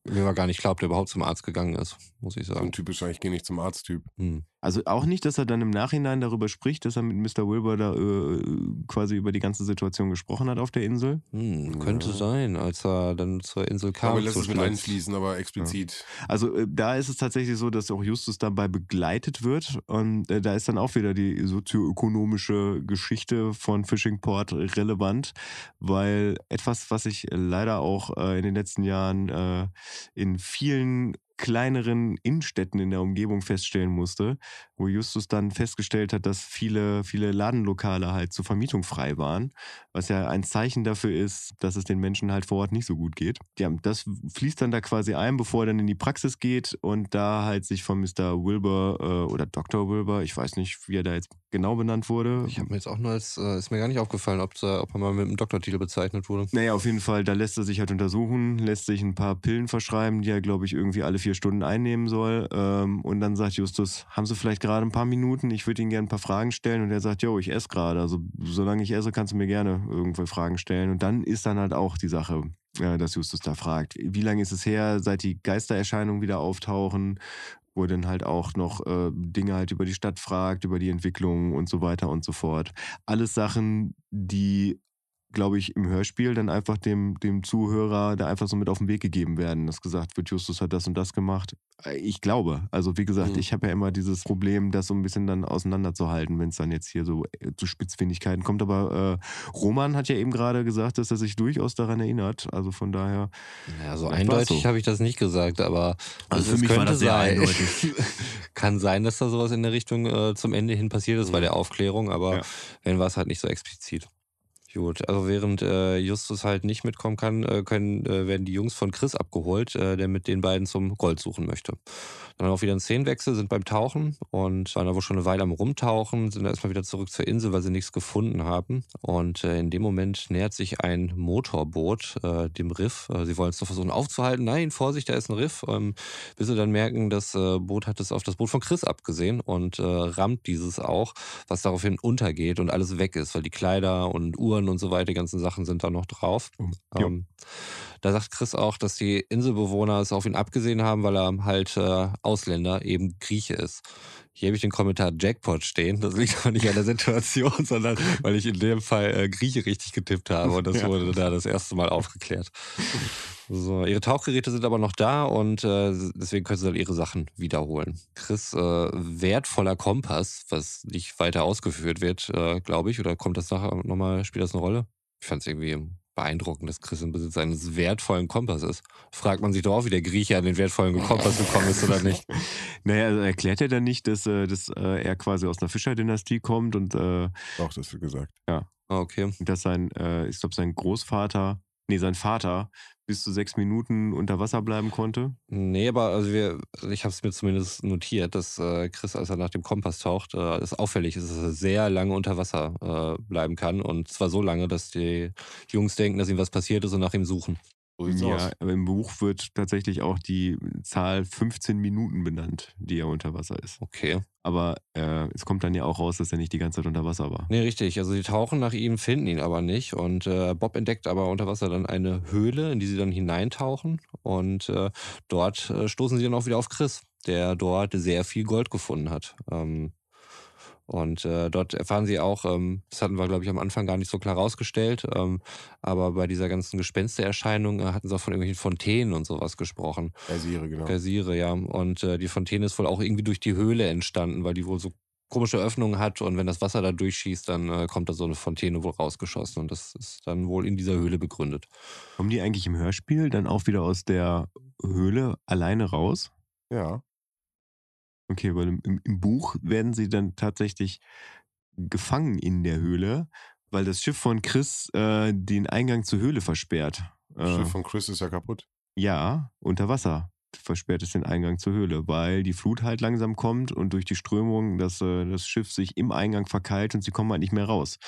Mir war gar nicht klar, ob der überhaupt zum Arzt gegangen ist, muss ich So ein sagen. typisch, ich gehe nicht zum Arzttyp. Hm. Also auch nicht, dass er dann im Nachhinein darüber spricht, dass er mit Mr. Wilbur da äh, quasi über die ganze Situation gesprochen hat auf der Insel. Hm, könnte Ja. sein, als er dann zur Insel kam. Aber lässt es mit einfließen, aber explizit. Also äh, da ist es tatsächlich so, dass auch Justus dabei begleitet wird. Und äh, da ist dann auch wieder die sozioökonomische Geschichte von Fishing Port relevant, weil etwas, was ich leider auch äh, in den letzten Jahren äh, in vielen kleineren Innenstädten in der Umgebung feststellen musste, wo Justus dann festgestellt hat, dass viele, viele Ladenlokale halt zur Vermietung frei waren, was ja ein Zeichen dafür ist, dass es den Menschen halt vor Ort nicht so gut geht. Ja, das fließt dann da quasi ein, bevor er dann in die Praxis geht und da halt sich von Mr. Wilbur äh, oder Dr. Wilbur, ich weiß nicht, wie er da jetzt genau benannt wurde. Ich habe mir jetzt auch nur als, äh, ist mir gar nicht aufgefallen, ob, da, ob er mal mit einem Doktortitel bezeichnet wurde. Naja, auf jeden Fall, da lässt er sich halt untersuchen, lässt sich ein paar Pillen verschreiben, die er, glaube ich, irgendwie alle vier Stunden einnehmen soll. Ähm, und dann sagt Justus, haben Sie vielleicht gerade ein paar Minuten? Ich würde Ihnen gerne ein paar Fragen stellen. Und er sagt, jo, ich esse gerade. Also solange ich esse, kannst du mir gerne irgendwo Fragen stellen. Und dann ist dann halt auch die Sache, äh, dass Justus da fragt, wie lange ist es her, seit die Geistererscheinungen wieder auftauchen? wo dann halt auch noch äh, Dinge halt über die Stadt fragt, über die Entwicklung und so weiter und so fort. Alles Sachen, die glaube ich, im Hörspiel dann einfach dem, dem Zuhörer da einfach so mit auf den Weg gegeben werden, dass gesagt wird, Justus hat das und das gemacht. Äh, Ich glaube, also wie gesagt, Mhm. ich habe ja immer dieses Problem, das so ein bisschen dann auseinanderzuhalten, wenn es dann jetzt hier so äh, zu Spitzfindigkeiten kommt. Aber äh, Roman hat ja eben gerade gesagt, dass er sich durchaus daran erinnert. Also von daher, Ja, so eindeutig so. habe ich das nicht gesagt, aber Also es für mich war könnte das sehr sein. eindeutig. Kann sein, dass da sowas in der Richtung äh, zum Ende hin passiert ist bei der Aufklärung, aber Ja. wenn war es halt nicht so explizit. Gut, also während äh, Justus halt nicht mitkommen kann, äh, können, äh, werden die Jungs von Chris abgeholt, äh, der mit den beiden zum Gold suchen möchte. Dann auch wieder ein Szenenwechsel, sind beim Tauchen und waren wohl schon eine Weile am Rumtauchen, sind erstmal wieder zurück zur Insel, weil sie nichts gefunden haben. Und äh, in dem Moment nähert sich ein Motorboot äh, dem Riff. Sie wollen es nur versuchen aufzuhalten. Nein, Vorsicht, da ist ein Riff. Ähm, bis sie dann merken, das Boot hat es auf das Boot von Chris abgesehen und rammt dieses auch, was daraufhin untergeht und alles weg ist, weil die Kleider und Uhren und so weiter, die ganzen Sachen sind da noch drauf. Ja. Ähm, da sagt Chris auch, dass die Inselbewohner es auf ihn abgesehen haben, weil er halt äh, Ausländer, eben Grieche ist. Hier habe ich den Kommentar Jackpot stehen. Das liegt aber nicht an der Situation, sondern weil ich in dem Fall äh, Grieche richtig getippt habe und das Ja. wurde da das erste Mal aufgeklärt. So, ihre Tauchgeräte sind aber noch da und äh, deswegen können sie dann ihre Sachen wiederholen. Chris, äh, wertvoller Kompass, was nicht weiter ausgeführt wird, äh, glaube ich, oder kommt das nachher nochmal, spielt das eine Rolle? Ich fand es irgendwie beeindruckend, dass Chris im Besitz eines wertvollen Kompass ist. Fragt man sich doch auch, wie der Grieche an den wertvollen Kompass gekommen ist oder nicht. naja, also erklärt er dann nicht, dass, äh, dass äh, er quasi aus einer Fischerdynastie kommt und äh, Auch das wird gesagt. Ah, okay. dass sein, äh, ich glaube, sein Großvater, nee, sein Vater bis zu sechs Minuten unter Wasser bleiben konnte. Nee, aber also wir, ich habe es mir zumindest notiert, dass äh, Chris, als er nach dem Kompass taucht, äh, es auffällig ist, dass er sehr lange unter Wasser äh, bleiben kann. Und zwar so lange, dass die Jungs denken, dass ihm was passiert ist und nach ihm suchen. So sieht's Ja, aus. aber im Buch wird tatsächlich auch die Zahl 15 Minuten benannt, die er unter Wasser ist. Okay. Aber äh, es kommt dann ja auch raus, dass er nicht die ganze Zeit unter Wasser war. Nee, richtig. Also die tauchen nach ihm, finden ihn aber nicht. Und äh, Bob entdeckt aber unter Wasser dann eine Höhle, in die sie dann hineintauchen. Und äh, dort äh, stoßen sie dann auch wieder auf Chris, der dort sehr viel Gold gefunden hat. Ähm, und äh, dort erfahren sie auch, ähm, das hatten wir, glaube ich, am Anfang gar nicht so klar rausgestellt, ähm, aber bei dieser ganzen Gespenstererscheinung äh, hatten sie auch von irgendwelchen Fontänen und sowas gesprochen. Geysire, genau. Geysire, ja. Und äh, die Fontäne ist wohl auch irgendwie durch die Höhle entstanden, weil die wohl so komische Öffnungen hat und wenn das Wasser da durchschießt, dann äh, kommt da so eine Fontäne wohl rausgeschossen und das ist dann wohl in dieser Höhle begründet. Kommen die eigentlich im Hörspiel dann auch wieder aus der Höhle alleine raus? Ja. Okay, weil im, im, Buch werden sie dann tatsächlich gefangen in der Höhle, weil das Schiff von Chris äh, den Eingang zur Höhle versperrt. Das Äh, Schiff von Chris ist ja kaputt. ja, unter Wasser. versperrt es den Eingang zur Höhle, weil die Flut halt langsam kommt und durch die Strömung das, äh, das Schiff sich im Eingang verkeilt und sie kommen halt nicht mehr raus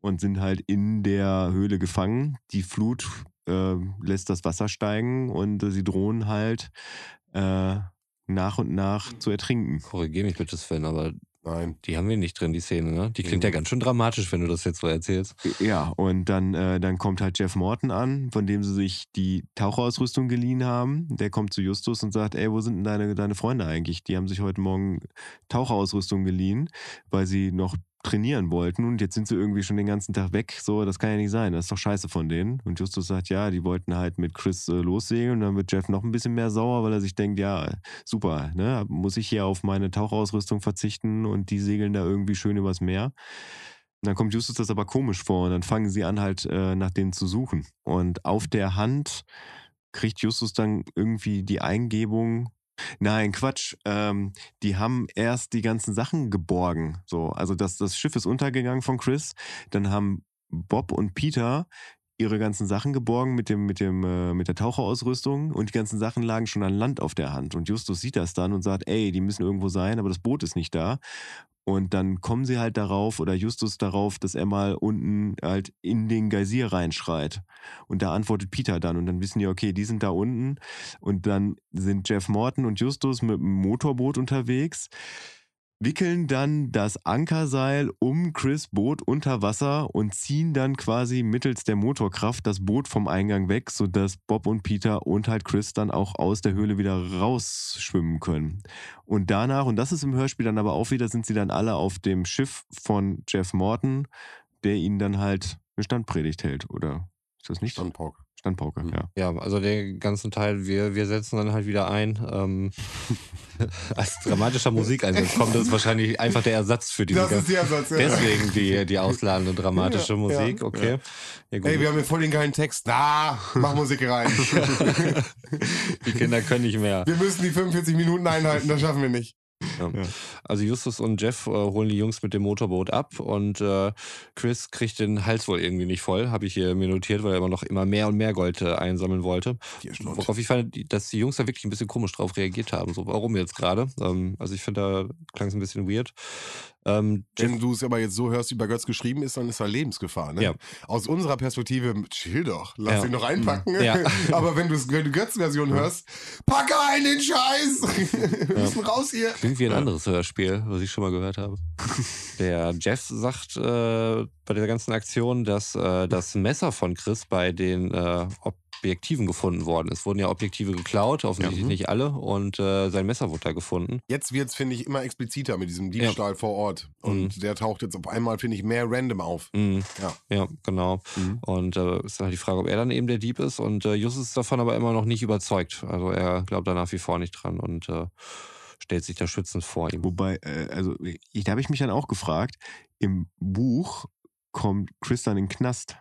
und sind halt in der Höhle gefangen. Die Flut äh, lässt das Wasser steigen und äh, sie drohen halt äh, nach und nach zu ertrinken. Korrigier mich bitte, Sven, aber Nein. die haben wir nicht drin, die Szene, ne? Die klingt ja ganz schön dramatisch, wenn du das jetzt so erzählst. Ja, und dann, äh, dann kommt halt Jeff Morton an, von dem sie sich die Taucherausrüstung geliehen haben. Der kommt zu Justus und sagt, ey, wo sind denn deine, deine Freunde eigentlich? Die haben sich heute Morgen Taucherausrüstung geliehen, weil sie noch trainieren wollten und jetzt sind sie irgendwie schon den ganzen Tag weg. So, das kann ja nicht sein. Das ist doch scheiße von denen. Und Justus sagt, ja, die wollten halt mit Chris äh, lossegeln und dann wird Jeff noch ein bisschen mehr sauer, weil er sich denkt, ja, super, ne, muss ich hier auf meine Taucherausrüstung verzichten und die segeln da irgendwie schön übers Meer. Und dann kommt Justus das aber komisch vor und dann fangen sie an, halt äh, nach denen zu suchen. Und auf der Hand kriegt Justus dann irgendwie die Eingebung, Nein, Quatsch. Ähm, die haben erst die ganzen Sachen geborgen. So, also das, das Schiff ist untergegangen von Chris. Dann haben Bob und Peter ihre ganzen Sachen geborgen mit dem mit dem äh, mit der Taucherausrüstung und die ganzen Sachen lagen schon an Land auf der Hand und Justus sieht das dann und sagt, ey, die müssen irgendwo sein, aber das Boot ist nicht da. Und dann kommen sie halt darauf oder Justus darauf, dass er mal unten halt in den Geysir reinschreit. Und da antwortet Peter dann und dann wissen die, okay, die sind da unten. Und dann sind Jeff Morton und Justus mit dem Motorboot unterwegs, wickeln dann das Ankerseil um Chris Boot unter Wasser und ziehen dann quasi mittels der Motorkraft das Boot vom Eingang weg, sodass Bob und Peter und halt Chris dann auch aus der Höhle wieder rausschwimmen können. Und danach, und das ist im Hörspiel dann aber auch wieder, sind sie dann alle auf dem Schiff von Jeff Morton, der ihnen dann halt eine Standpredigt hält, oder ist das nicht? Standpauke. Standpauke, Mhm. ja. Ja, also den ganzen Teil, wir, wir setzen dann halt wieder ein. Ähm, als dramatischer Musikeinsatz kommt das ist wahrscheinlich einfach der Ersatz für diese Das ist der Ersatz, ja. Deswegen die, die ausladende dramatische Ja, Musik, ja, okay. Ja, gut. Ey, wir haben hier voll den geilen Text. Na, mach Musik rein. die Kinder können nicht mehr. wir müssen die 45 Minuten einhalten, das schaffen wir nicht. Ja. Also Justus und Jeff äh, holen die Jungs mit dem Motorboot ab und äh, Chris kriegt den Hals wohl irgendwie nicht voll, habe ich hier mir notiert, weil er immer noch immer mehr und mehr Gold äh, einsammeln wollte. Worauf ich fand, dass die Jungs da wirklich ein bisschen komisch drauf reagiert haben. So, warum jetzt gerade? Ähm, also ich finde, da klang es ein bisschen weird. Ähm, Wenn du es aber jetzt so hörst, wie bei Götz geschrieben ist, dann ist da Lebensgefahr. Ne? Ja. Aus unserer Perspektive, chill doch, lass Ja. ihn doch einpacken. Ja. aber wenn, wenn du Götz-Version hörst, pack ein den Scheiß! Wir müssen raus hier. Klingt wie ein anderes Hörspiel, was ich schon mal gehört habe. Der Jeff sagt äh, bei dieser ganzen Aktion, dass äh, das Messer von Chris bei den äh, Objektiven gefunden worden ist. Wurden ja Objektive geklaut, offensichtlich Mhm. nicht alle, und äh, sein Messer wurde da gefunden. Jetzt wird's finde ich, immer expliziter mit diesem Diebstahl vor Ort. Und der taucht jetzt auf einmal, finde ich, mehr random auf. Mhm. Ja. Ja, genau. Mhm. Und äh, ist halt die Frage, ob er dann eben der Dieb ist. Und äh, Justus ist davon aber immer noch nicht überzeugt. Also er glaubt da nach wie vor nicht dran und äh, stellt sich da schützend vor ihm. Wobei, äh, also ich, da habe ich mich dann auch gefragt, im Buch kommt Chris dann in den Knast.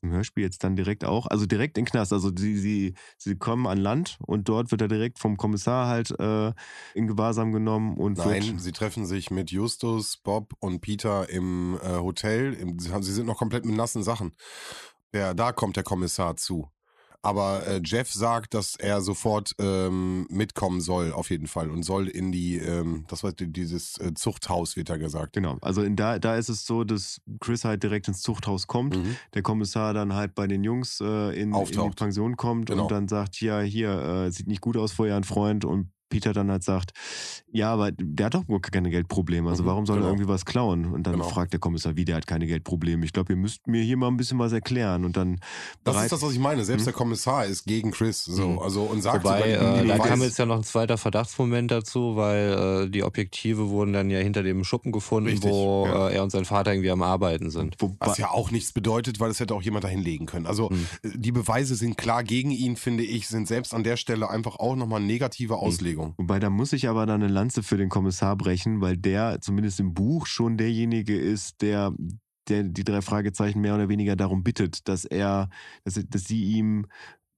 Im Hörspiel jetzt dann direkt auch, also direkt in Knast. Also sie, sie, sie kommen an Land und dort wird er direkt vom Kommissar halt äh, in Gewahrsam genommen und Nein, sie treffen sich mit Justus, Bob und Peter im äh, Hotel. Im, sie sind noch komplett mit nassen Sachen. Ja, da kommt der Kommissar zu. Aber äh, Jeff sagt, dass er sofort ähm, mitkommen soll, auf jeden Fall. Und soll in die, ähm, das war die- dieses äh, Zuchthaus, wird da gesagt. Genau, also in da, da ist es so, dass Chris halt direkt ins Zuchthaus kommt, Mhm. der Kommissar dann halt bei den Jungs äh, in, in die. Pension kommt Genau. und dann sagt, ja, hier, äh, sieht nicht gut aus vor Ihren Freund und Peter dann halt sagt, ja, aber der hat doch wohl keine Geldprobleme, also Mhm, warum soll genau. er irgendwie was klauen? Und dann Genau. fragt der Kommissar, wie, der hat keine Geldprobleme. Ich glaube, ihr müsst mir hier mal ein bisschen was erklären und dann Das ist das, was ich meine. Selbst Mhm. der Kommissar ist gegen Chris. So, Mhm. also und sagt Wobei, sogar, äh, da kam jetzt ja noch ein zweiter Verdachtsmoment dazu, weil äh, die Objektive wurden dann ja hinter dem Schuppen gefunden, Richtig, wo ja. äh, er und sein Vater irgendwie am Arbeiten sind. Wobei, Was ja auch nichts bedeutet, weil es hätte auch jemand dahin legen können. Also Mhm. äh, die Beweise sind klar gegen ihn, finde ich, sind selbst an der Stelle einfach auch nochmal negative Mhm. Auslegung. Wobei, da muss ich aber dann eine Lanze für den Kommissar brechen, weil der zumindest im Buch schon derjenige ist, der, der die drei Fragezeichen mehr oder weniger darum bittet, dass er, dass, dass sie ihm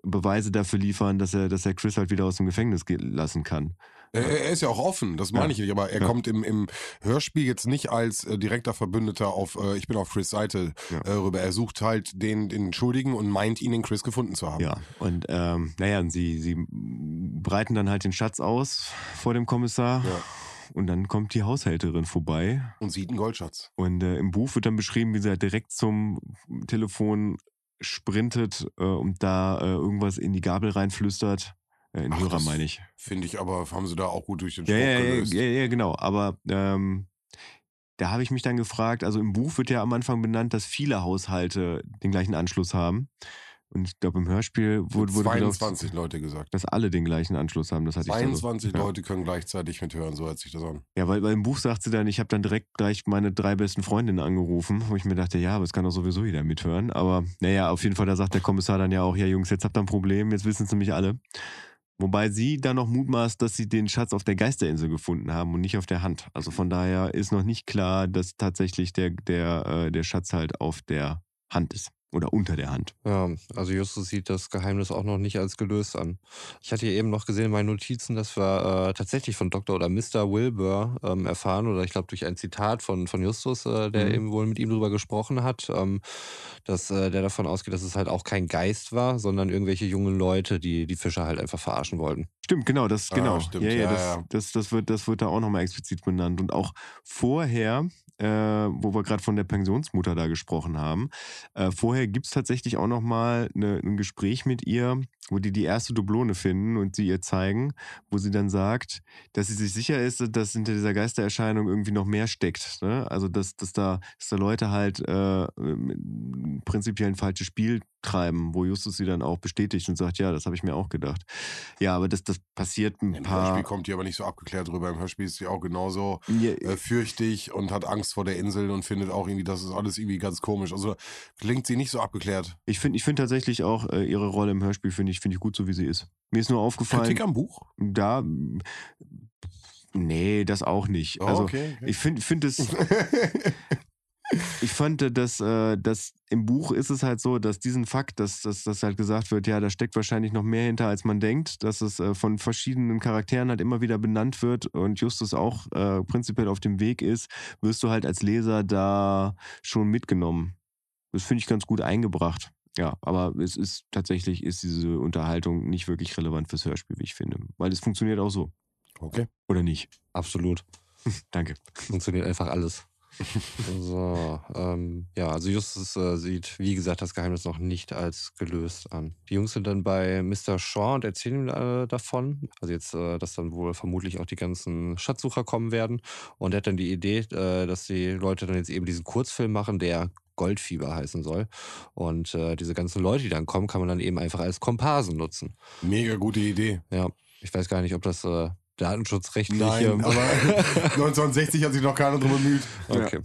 Beweise dafür liefern, dass er, dass er Chris halt wieder aus dem Gefängnis lassen kann. Er, er ist ja auch offen, das meine Ja. ich nicht, aber er Ja. kommt im, im Hörspiel jetzt nicht als äh, direkter Verbündeter auf, äh, ich bin auf Chris Seite Ja. äh, rüber. Er sucht halt den, den Schuldigen und meint ihn in Chris gefunden zu haben. Ja, und ähm, naja, sie, sie breiten dann halt den Schatz aus vor dem Kommissar. Ja. Und dann kommt die Haushälterin vorbei. Und sieht einen Goldschatz. Und äh, im Buch wird dann beschrieben, wie sie halt direkt zum Telefon sprintet äh, und da äh, irgendwas in die Gabel reinflüstert. Äh, in Ach, Hörer meine ich. Finde ich aber, haben sie da auch gut durch den Spruch ja, ja, gelöst. ja, ja, genau. Aber ähm, da habe ich mich dann gefragt, also im Buch wird ja am Anfang benannt, dass viele Haushalte den gleichen Anschluss haben. Und ich glaube, im Hörspiel wurde, wurde gedacht, 22 Leute gesagt. dass alle den gleichen Anschluss haben. Das hatte ich dann so. 22 ja. Leute können gleichzeitig mithören, so hört sich das an. Ja, weil, weil im Buch sagt sie dann, ich habe dann direkt gleich meine drei besten Freundinnen angerufen, wo ich mir dachte, ja, aber es kann doch sowieso jeder mithören. Aber naja, auf jeden Fall, da sagt der Kommissar dann ja auch, ja Jungs, jetzt habt ihr ein Problem, jetzt wissen es nämlich alle. Wobei sie dann noch mutmaßt, dass sie den Schatz auf der Geisterinsel gefunden haben und nicht auf der Hand. Also von daher ist noch nicht klar, dass tatsächlich der, der, äh, der Schatz halt auf der Hand ist. Oder unter der Hand. Ja, also Justus sieht das Geheimnis auch noch nicht als gelöst an. Ich hatte hier eben noch gesehen in meinen Notizen, dass wir äh, tatsächlich von Dr. oder Mr. Wilbur ähm, erfahren, oder ich glaube durch ein Zitat von, von Justus, äh, der Mhm. eben wohl mit ihm drüber gesprochen hat, ähm, dass äh, der davon ausgeht, dass es halt auch kein Geist war, sondern irgendwelche jungen Leute, die die Fischer halt einfach verarschen wollten. Stimmt, genau, das, Ah, genau. stimmt, ja, ja, ja, das, ja. Das, das, wird, das wird da auch nochmal explizit benannt. Und auch vorher, äh, wo wir gerade von der Pensionsmutter da gesprochen haben, äh, vorher gibt es tatsächlich auch nochmal ne, ein Gespräch mit ihr, wo die die erste Dublone finden und sie ihr zeigen, wo sie dann sagt, dass sie sich sicher ist, dass hinter dieser Geistererscheinung irgendwie noch mehr steckt. Ne? Also, dass, dass, da, dass da Leute halt äh, prinzipiell ein falsches Spiel treiben, wo Justus sie dann auch bestätigt und sagt, ja, das habe ich mir auch gedacht. Ja, aber das, das passiert ein Im paar. Hörspiel kommt die aber nicht so abgeklärt drüber. Im Hörspiel ist sie auch genauso Ja, äh, fürchtig und hat Angst vor der Insel und findet auch irgendwie, das ist alles irgendwie ganz komisch. Also klingt sie nicht so abgeklärt. ich finde ich find tatsächlich auch äh, ihre Rolle im Hörspiel finde ich, finde ich gut so, wie sie ist. Mir ist nur aufgefallen, Kritik am Buch? da. Nee, das auch nicht. Oh, also okay. okay. ich finde find es. Ich fand, äh, dass, äh, dass im Buch ist es halt so, dass diesen Fakt, dass, dass, dass halt gesagt wird, ja, da steckt wahrscheinlich noch mehr hinter, als man denkt, dass es äh, von verschiedenen Charakteren halt immer wieder benannt wird und Justus auch äh, prinzipiell auf dem Weg ist, wirst du halt als Leser da schon mitgenommen. Das finde ich ganz gut eingebracht. Ja, aber es ist tatsächlich, ist diese Unterhaltung nicht wirklich relevant fürs Hörspiel, wie ich finde. Weil es funktioniert auch so. okay. Oder nicht? Absolut. Danke. Funktioniert einfach alles. So, ähm, ja, also Justus äh, sieht, wie gesagt, das Geheimnis noch nicht als gelöst an. Die Jungs sind dann bei Mr. Shaw und erzählen ihm äh, davon. Also jetzt, äh, dass dann wohl vermutlich auch die ganzen Schatzsucher kommen werden. Und er hat dann die Idee, äh, dass die Leute dann jetzt eben diesen Kurzfilm machen, der Goldfieber heißen soll. Und äh, diese ganzen Leute, die dann kommen, kann man dann eben einfach als Komparsen nutzen. Mega gute Idee. Ja, ich weiß gar nicht, ob das äh, datenschutzrechtlich... Nein, aber 1960 hat sich noch keiner drum bemüht. okay.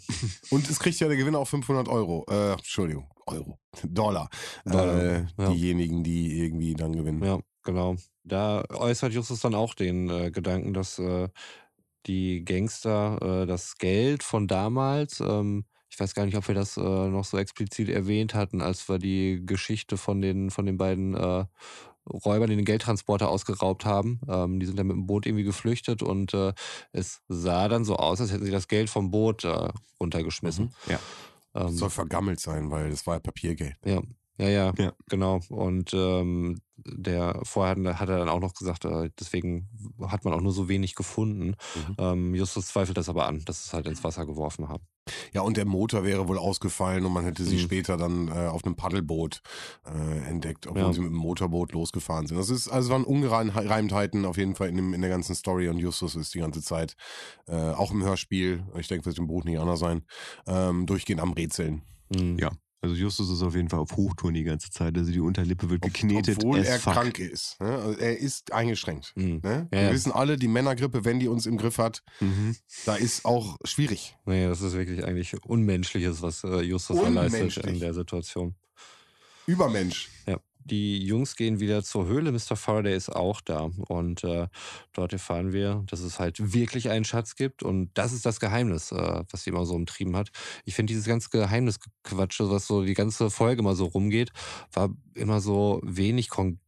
Und es kriegt ja der Gewinner auch 500 Euro. Äh, Entschuldigung, Euro. Dollar. Dollar, Äh, ja. Diejenigen, die irgendwie dann gewinnen. Ja, genau. Da äußert Justus dann auch den äh, Gedanken, dass äh, die Gangster äh, das Geld von damals, ähm, ich weiß gar nicht, ob wir das äh, noch so explizit erwähnt hatten, als wir die Geschichte von den, von den beiden äh, Räubern, die den Geldtransporter ausgeraubt haben. Ähm, die sind dann mit dem Boot irgendwie geflüchtet und äh, es sah dann so aus, als hätten sie das Geld vom Boot äh, runtergeschmissen. Ja. Ähm, soll vergammelt sein, weil das war ja Papiergeld. ja, ja, ja, Ja. genau. Und ähm, der vorher hat, hat er dann auch noch gesagt, äh, deswegen hat man auch nur so wenig gefunden. Mhm. Ähm, Justus zweifelt das aber an, dass es halt ins Wasser geworfen haben. Ja, und der Motor wäre wohl ausgefallen und man hätte sie Mhm. später dann äh, auf einem Paddelboot äh, entdeckt, obwohl Ja. sie mit dem Motorboot losgefahren sind. Das ist, also es waren Ungereimtheiten auf jeden Fall in, dem, in der ganzen Story und Justus ist die ganze Zeit, äh, auch im Hörspiel, ich denke, wird im Buch nicht anders sein, ähm, durchgehend am Rätseln. Mhm. Ja. Also Justus ist auf jeden Fall auf Hochtouren die ganze Zeit. Also die Unterlippe wird geknetet. Obwohl er fuck. krank ist. Ne? Also er ist eingeschränkt. Mhm. Ne? Ja, Wir ja. wissen alle, die Männergrippe, wenn die uns im Griff hat, Mhm. da ist auch schwierig. Nee, das ist wirklich eigentlich Unmenschliches, was äh, Justus da leistet in der Situation. Übermensch. Ja. Die Jungs gehen wieder zur Höhle. Mr. Faraday ist auch da. Und äh, dort erfahren wir, dass es halt wirklich einen Schatz gibt. Und das ist das Geheimnis, äh, was sie immer so umtrieben hat. Ich finde dieses ganze Geheimnisquatsche, was so die ganze Folge immer so rumgeht, war immer so wenig konkret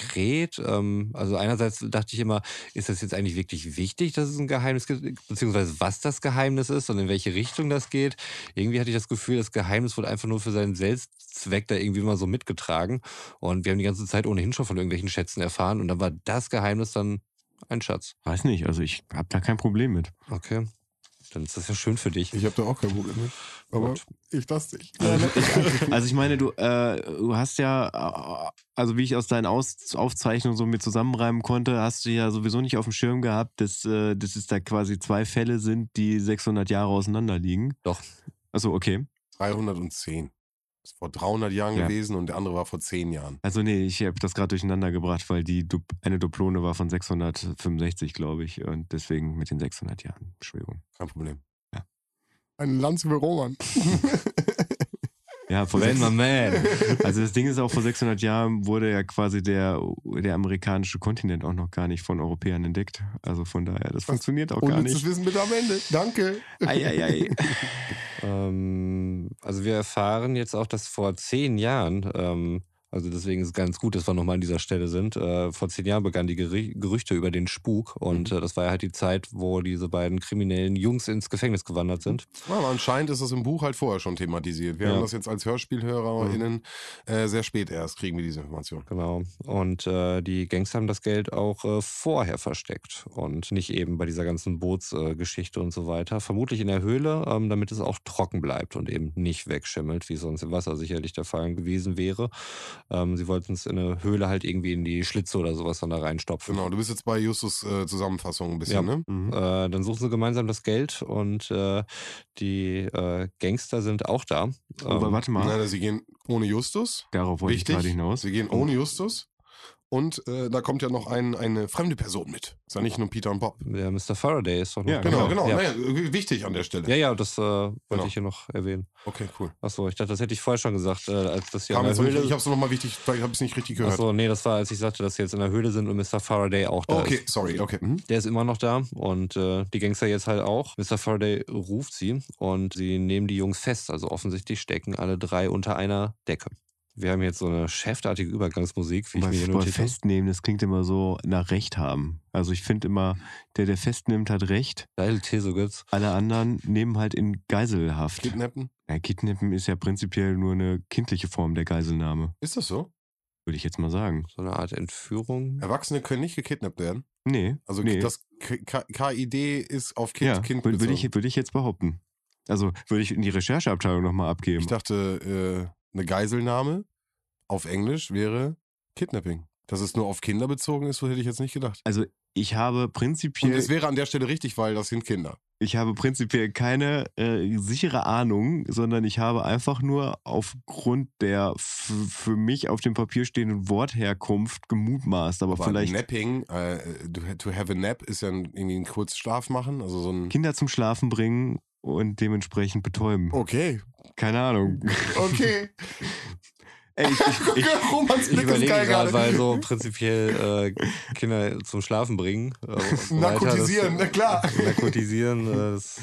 diskret. Ähm, also einerseits dachte ich immer, ist das jetzt eigentlich wirklich wichtig, dass es ein Geheimnis gibt, beziehungsweise was das Geheimnis ist und in welche Richtung das geht. Irgendwie hatte ich das Gefühl, das Geheimnis wurde einfach nur für seinen Selbstzweck da irgendwie mal so mitgetragen. Und wir haben die ganze Zeit ohnehin schon von irgendwelchen Schätzen erfahren und dann war das Geheimnis dann ein Schatz. Weiß nicht, also ich habe da kein Problem mit. Okay. Dann ist das ja schön für dich. Ich habe da auch kein Problem mit. Aber Gut. ich das nicht. Also ich, also ich meine, du, äh, du hast ja, äh, also wie ich aus deinen aus Aufzeichnungen so mit zusammenreimen konnte, hast du ja sowieso nicht auf dem Schirm gehabt, dass, äh, dass es da quasi zwei Fälle sind, die 600 Jahre auseinander liegen. Doch. Also okay. 310. Das ist vor 300 Jahren Ja. gewesen und der andere war vor 10 Jahren. Also nee, ich habe das gerade durcheinander gebracht, weil die Du- eine Duplone war von 665, glaube ich, und deswegen mit den 600 Jahren. Entschuldigung. Kein Problem. Ja. Eine Lanze für Roman. Ja, sechs- man man. Also das Ding ist auch, vor 600 Jahren wurde ja quasi der, der amerikanische Kontinent auch noch gar nicht von Europäern entdeckt. Also von daher, das funktioniert auch gar Unnützes nicht. Wissen bitte am Ende. Danke. Eieiei. Ähm, also wir erfahren jetzt auch, dass vor zehn Jahren, ähm, also deswegen ist es ganz gut, dass wir nochmal an dieser Stelle sind, äh, vor zehn Jahren begannen die Gerü Gerüchte über den Spuk und äh, das war ja halt die Zeit, wo diese beiden kriminellen Jungs ins Gefängnis gewandert sind. Ja, aber anscheinend ist das im Buch halt vorher schon thematisiert. Wir Ja. haben das jetzt als HörspielhörerInnen äh, sehr spät erst, kriegen wir diese Information. Genau. Und äh, die Gangster haben das Geld auch äh, vorher versteckt und nicht eben bei dieser ganzen Bootsgeschichte äh, und so weiter. Vermutlich in der Höhle, ähm, damit es auch trocken bleibt und eben nicht wegschimmelt, wie sonst im Wasser sicherlich der Fall gewesen wäre. Ähm, sie wollten es in eine Höhle halt irgendwie in die Schlitze oder sowas dann da reinstopfen. Genau, du bist jetzt bei Justus äh, Zusammenfassung ein bisschen, Ja. ne? Mhm. Äh, dann suchen sie gemeinsam das Geld und äh, die äh, Gangster sind auch da. Aber Ähm, warte mal, Nein, sie gehen ohne Justus. darauf wollte ich Wichtig. gerade hinaus. Sie gehen ohne Justus. Und äh, da kommt ja noch ein, eine fremde Person mit. Ist ja nicht nur Peter und Bob. der Mr. Faraday ist doch noch Ja, Genau, genau. Ja. Naja, wichtig an der Stelle. Ja, ja, das äh, wollte Genau. ich hier noch erwähnen. Okay, cool. Achso, ich dachte, das hätte ich vorher schon gesagt, äh, als das hier Kam in der noch nicht, Höhle. ich habe es nochmal wichtig, vielleicht habe ich es nicht richtig gehört. Achso, nee, das war, als ich sagte, dass sie jetzt in der Höhle sind und Mr. Faraday auch da okay, ist. sorry, okay. Mhm. Der ist immer noch da und äh, die Gangster jetzt halt auch. Mr. Faraday ruft sie und sie nehmen die Jungs fest. Also offensichtlich stecken alle drei unter einer Decke. Wir haben jetzt so eine cheftartige Übergangsmusik, wie ich Bei, mir habe. Festnehmen, das klingt immer so nach Recht haben. Also ich finde immer, der, der festnimmt, hat Recht. Geil, Tesogitz. Alle anderen nehmen halt in Geiselhaft. Kidnappen? Ja, Kidnappen ist ja prinzipiell nur eine kindliche Form der Geiselnahme, Ist das so? würde ich jetzt mal sagen. So eine Art Entführung. Erwachsene können nicht gekidnappt werden. Nee. Also nee. das KID ist auf Kind, ja, kind würde ich, würd ich jetzt behaupten. Also würde ich in die Rechercheabteilung nochmal abgeben. Ich dachte, äh, eine Geiselnahme auf Englisch wäre Kidnapping. Dass es nur auf Kinder bezogen ist, hätte ich jetzt nicht gedacht. also ich habe Und prinzipiell, es wäre an der Stelle richtig, weil das sind Kinder. ich habe prinzipiell keine äh, sichere Ahnung, sondern ich habe einfach nur aufgrund der für mich auf dem Papier stehenden Wortherkunft gemutmaßt. Aber, Aber vielleicht Napping, äh, to to have a nap ist ja ein, irgendwie ein Kurzschlaf machen, also so ein... Kinder zum Schlafen bringen und dementsprechend betäuben. Okay, Keine Ahnung. okay. Ey, ich, ich, ich, Romans Ich Blick ist überlege geil gerade, weil so prinzipiell äh, Kinder zum Schlafen bringen. Äh, so weiter, Narkotisieren, na das, klar. Narkotisieren, äh, das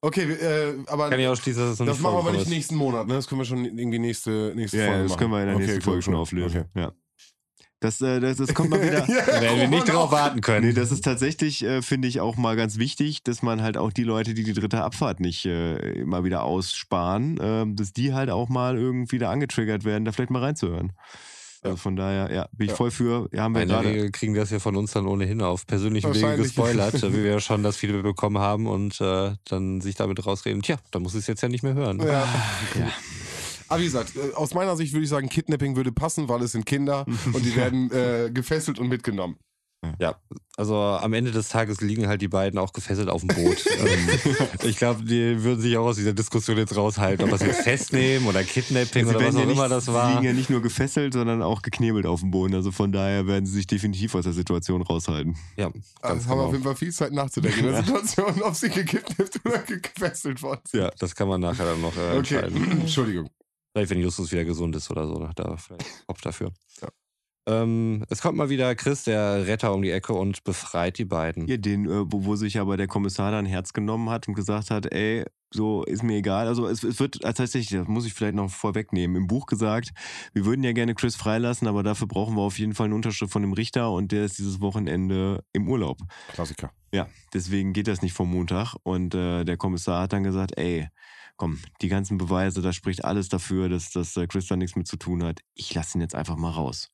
Okay, äh, aber kann ich ausschließen, dass das nicht machen wir aber nicht nächsten Monat, ne? Das können wir schon irgendwie nächste, nächste ja, Folge ja, machen. das können wir in der Okay, nächsten cool, Folge schon cool. auflösen. Okay. Ja. Das, äh, das, das kommt mal wieder. Ja, Da werden wir nicht drauf auch. warten können. Nee, das ist tatsächlich, äh, finde ich, auch mal ganz wichtig, dass man halt auch die Leute, die die dritte Abfahrt nicht äh, immer wieder aussparen, ähm, dass die halt auch mal irgendwie da angetriggert werden, da vielleicht mal reinzuhören. Also von daher, ja, bin ich Ja. voll für. Ja, haben wir In der gerade. Regel kriegen wir das ja von uns dann ohnehin auf persönlichen Wege Wahrscheinlich. gespoilert, wie wir ja schon das Feedback bekommen haben und äh, dann sich damit rausreden, tja, dann muss ich es jetzt ja nicht mehr hören. Ja. Ja. Aber wie gesagt, äh, aus meiner Sicht würde ich sagen, Kidnapping würde passen, weil es sind Kinder und die werden äh, gefesselt und mitgenommen. Ja, also am Ende des Tages liegen halt die beiden auch gefesselt auf dem Boot. ähm, ich glaube, die würden sich auch aus dieser Diskussion jetzt raushalten, ob das jetzt festnehmen oder Kidnapping Sie oder was auch ja nicht, immer das Sie war. liegen ja nicht nur gefesselt, sondern auch geknebelt auf dem Boden. Also von daher werden sie sich definitiv aus der Situation raushalten. Ja, Also ganz haben wir auf genau. jeden Fall viel Zeit nachzudenken in der Situation, ob sie gekidnappt oder gefesselt worden sind. Ja, das kann man nachher dann noch äh, Okay, entscheiden. Entschuldigung. Vielleicht, wenn Justus wieder gesund ist oder so, er vielleicht Kopf dafür. Ja. Ähm, es kommt mal wieder Chris, der Retter, um die Ecke und befreit die beiden. Ja, den, äh, wo, wo sich aber der Kommissar dann Herz genommen hat und gesagt hat, ey, so ist mir egal. Also es, es wird tatsächlich, das muss ich vielleicht noch vorwegnehmen, im Buch gesagt, wir würden ja gerne Chris freilassen, aber dafür brauchen wir auf jeden Fall eine Unterschrift von dem Richter und der ist dieses Wochenende im Urlaub. Klassiker. Ja, deswegen geht das nicht vom Montag. Und äh, der Kommissar hat dann gesagt, ey, komm, die ganzen Beweise, da spricht alles dafür, dass, dass äh, Chris da nichts mit zu tun hat. Ich lasse ihn jetzt einfach mal raus.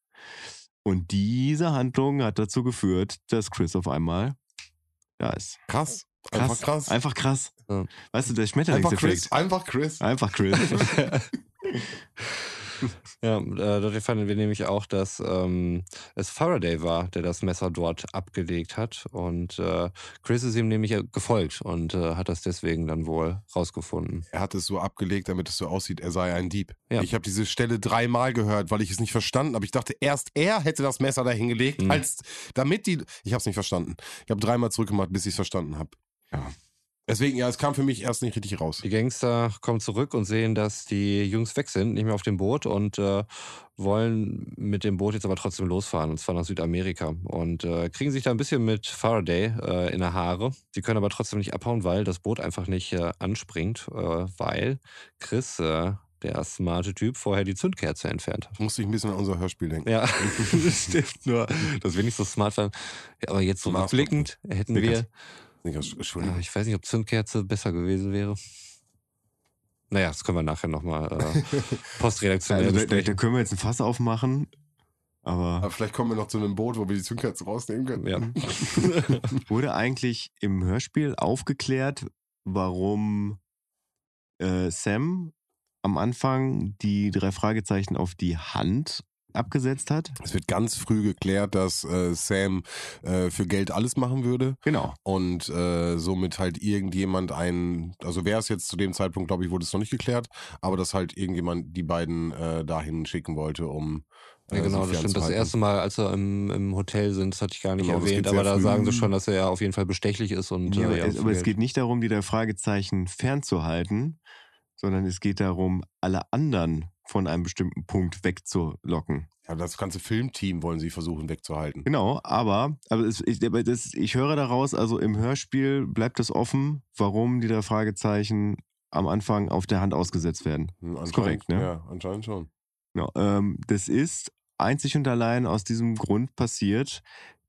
Und diese Handlung hat dazu geführt, dass Chris auf einmal da ist. Krass. Krass. Einfach krass. Einfach krass. Ja. Weißt du, der Einfach Schmetterlingseffekt. Chris. Einfach Chris. Einfach Chris. Ja, äh, dadurch fanden wir nämlich auch, dass ähm, es Faraday war, der das Messer dort abgelegt hat. Und äh, Chris ist ihm nämlich gefolgt und äh, hat das deswegen dann wohl rausgefunden. Er hat es so abgelegt, damit es so aussieht, er sei ein Dieb. Ja. Ich habe diese Stelle dreimal gehört, weil ich es nicht verstanden habe. Ich dachte, erst er hätte das Messer da hingelegt, Mhm. als damit die. Ich habe es nicht verstanden. Ich habe dreimal zurückgemacht, bis ich es verstanden habe. Ja. Deswegen, ja, es kam für mich erst nicht richtig raus. Die Gangster kommen zurück und sehen, dass die Jungs weg sind, nicht mehr auf dem Boot und äh, wollen mit dem Boot jetzt aber trotzdem losfahren, und zwar nach Südamerika. Und äh, kriegen sich da ein bisschen mit Faraday äh, in der Haare. Sie können aber trotzdem nicht abhauen, weil das Boot einfach nicht äh, anspringt, äh, weil Chris, äh, der smarte Typ, vorher die Zündkerze entfernt hat. Musste ich ein bisschen an unser Hörspiel denken. Ja, das stimmt nur, dass wir nicht so smart waren. Aber jetzt so rückblickend hätten wir, Entschuldigung. ich weiß nicht, ob Zündkerze besser gewesen wäre. Naja, das können wir nachher nochmal äh, postredaktionell also, da, da, können wir jetzt ein Fass aufmachen. Aber Aber vielleicht kommen wir noch zu einem Boot, wo wir die Zündkerze rausnehmen können. Ja. wurde eigentlich im Hörspiel aufgeklärt, warum äh, Sam am Anfang die drei Fragezeichen auf die Hand abgesetzt hat? Es wird ganz früh geklärt, dass äh, Sam äh, für Geld alles machen würde Genau. und äh, somit halt irgendjemand einen, also wer es jetzt zu dem Zeitpunkt, glaube ich, wurde es noch nicht geklärt, aber dass halt irgendjemand die beiden äh, dahin schicken wollte, um äh, Ja, genau, das stimmt. Das erste Mal, als sie im, im Hotel sind, das hatte ich gar nicht Genau, erwähnt, aber da früh. sagen sie schon, dass er auf jeden Fall bestechlich ist und Ja, äh, aber, ja, es, aber geht nicht darum, die drei Fragezeichen fernzuhalten, sondern es geht darum, alle anderen von einem bestimmten Punkt wegzulocken. Ja, das ganze Filmteam wollen sie versuchen wegzuhalten. Genau, aber, aber, es, ich, das, ich höre daraus, also im Hörspiel bleibt es offen, warum die drei Fragezeichen am Anfang auf der Hand ausgesetzt werden. Hm, anscheinend- korrekt, ne? Ja, anscheinend schon. Genau, ähm, das ist einzig und allein aus diesem Grund passiert,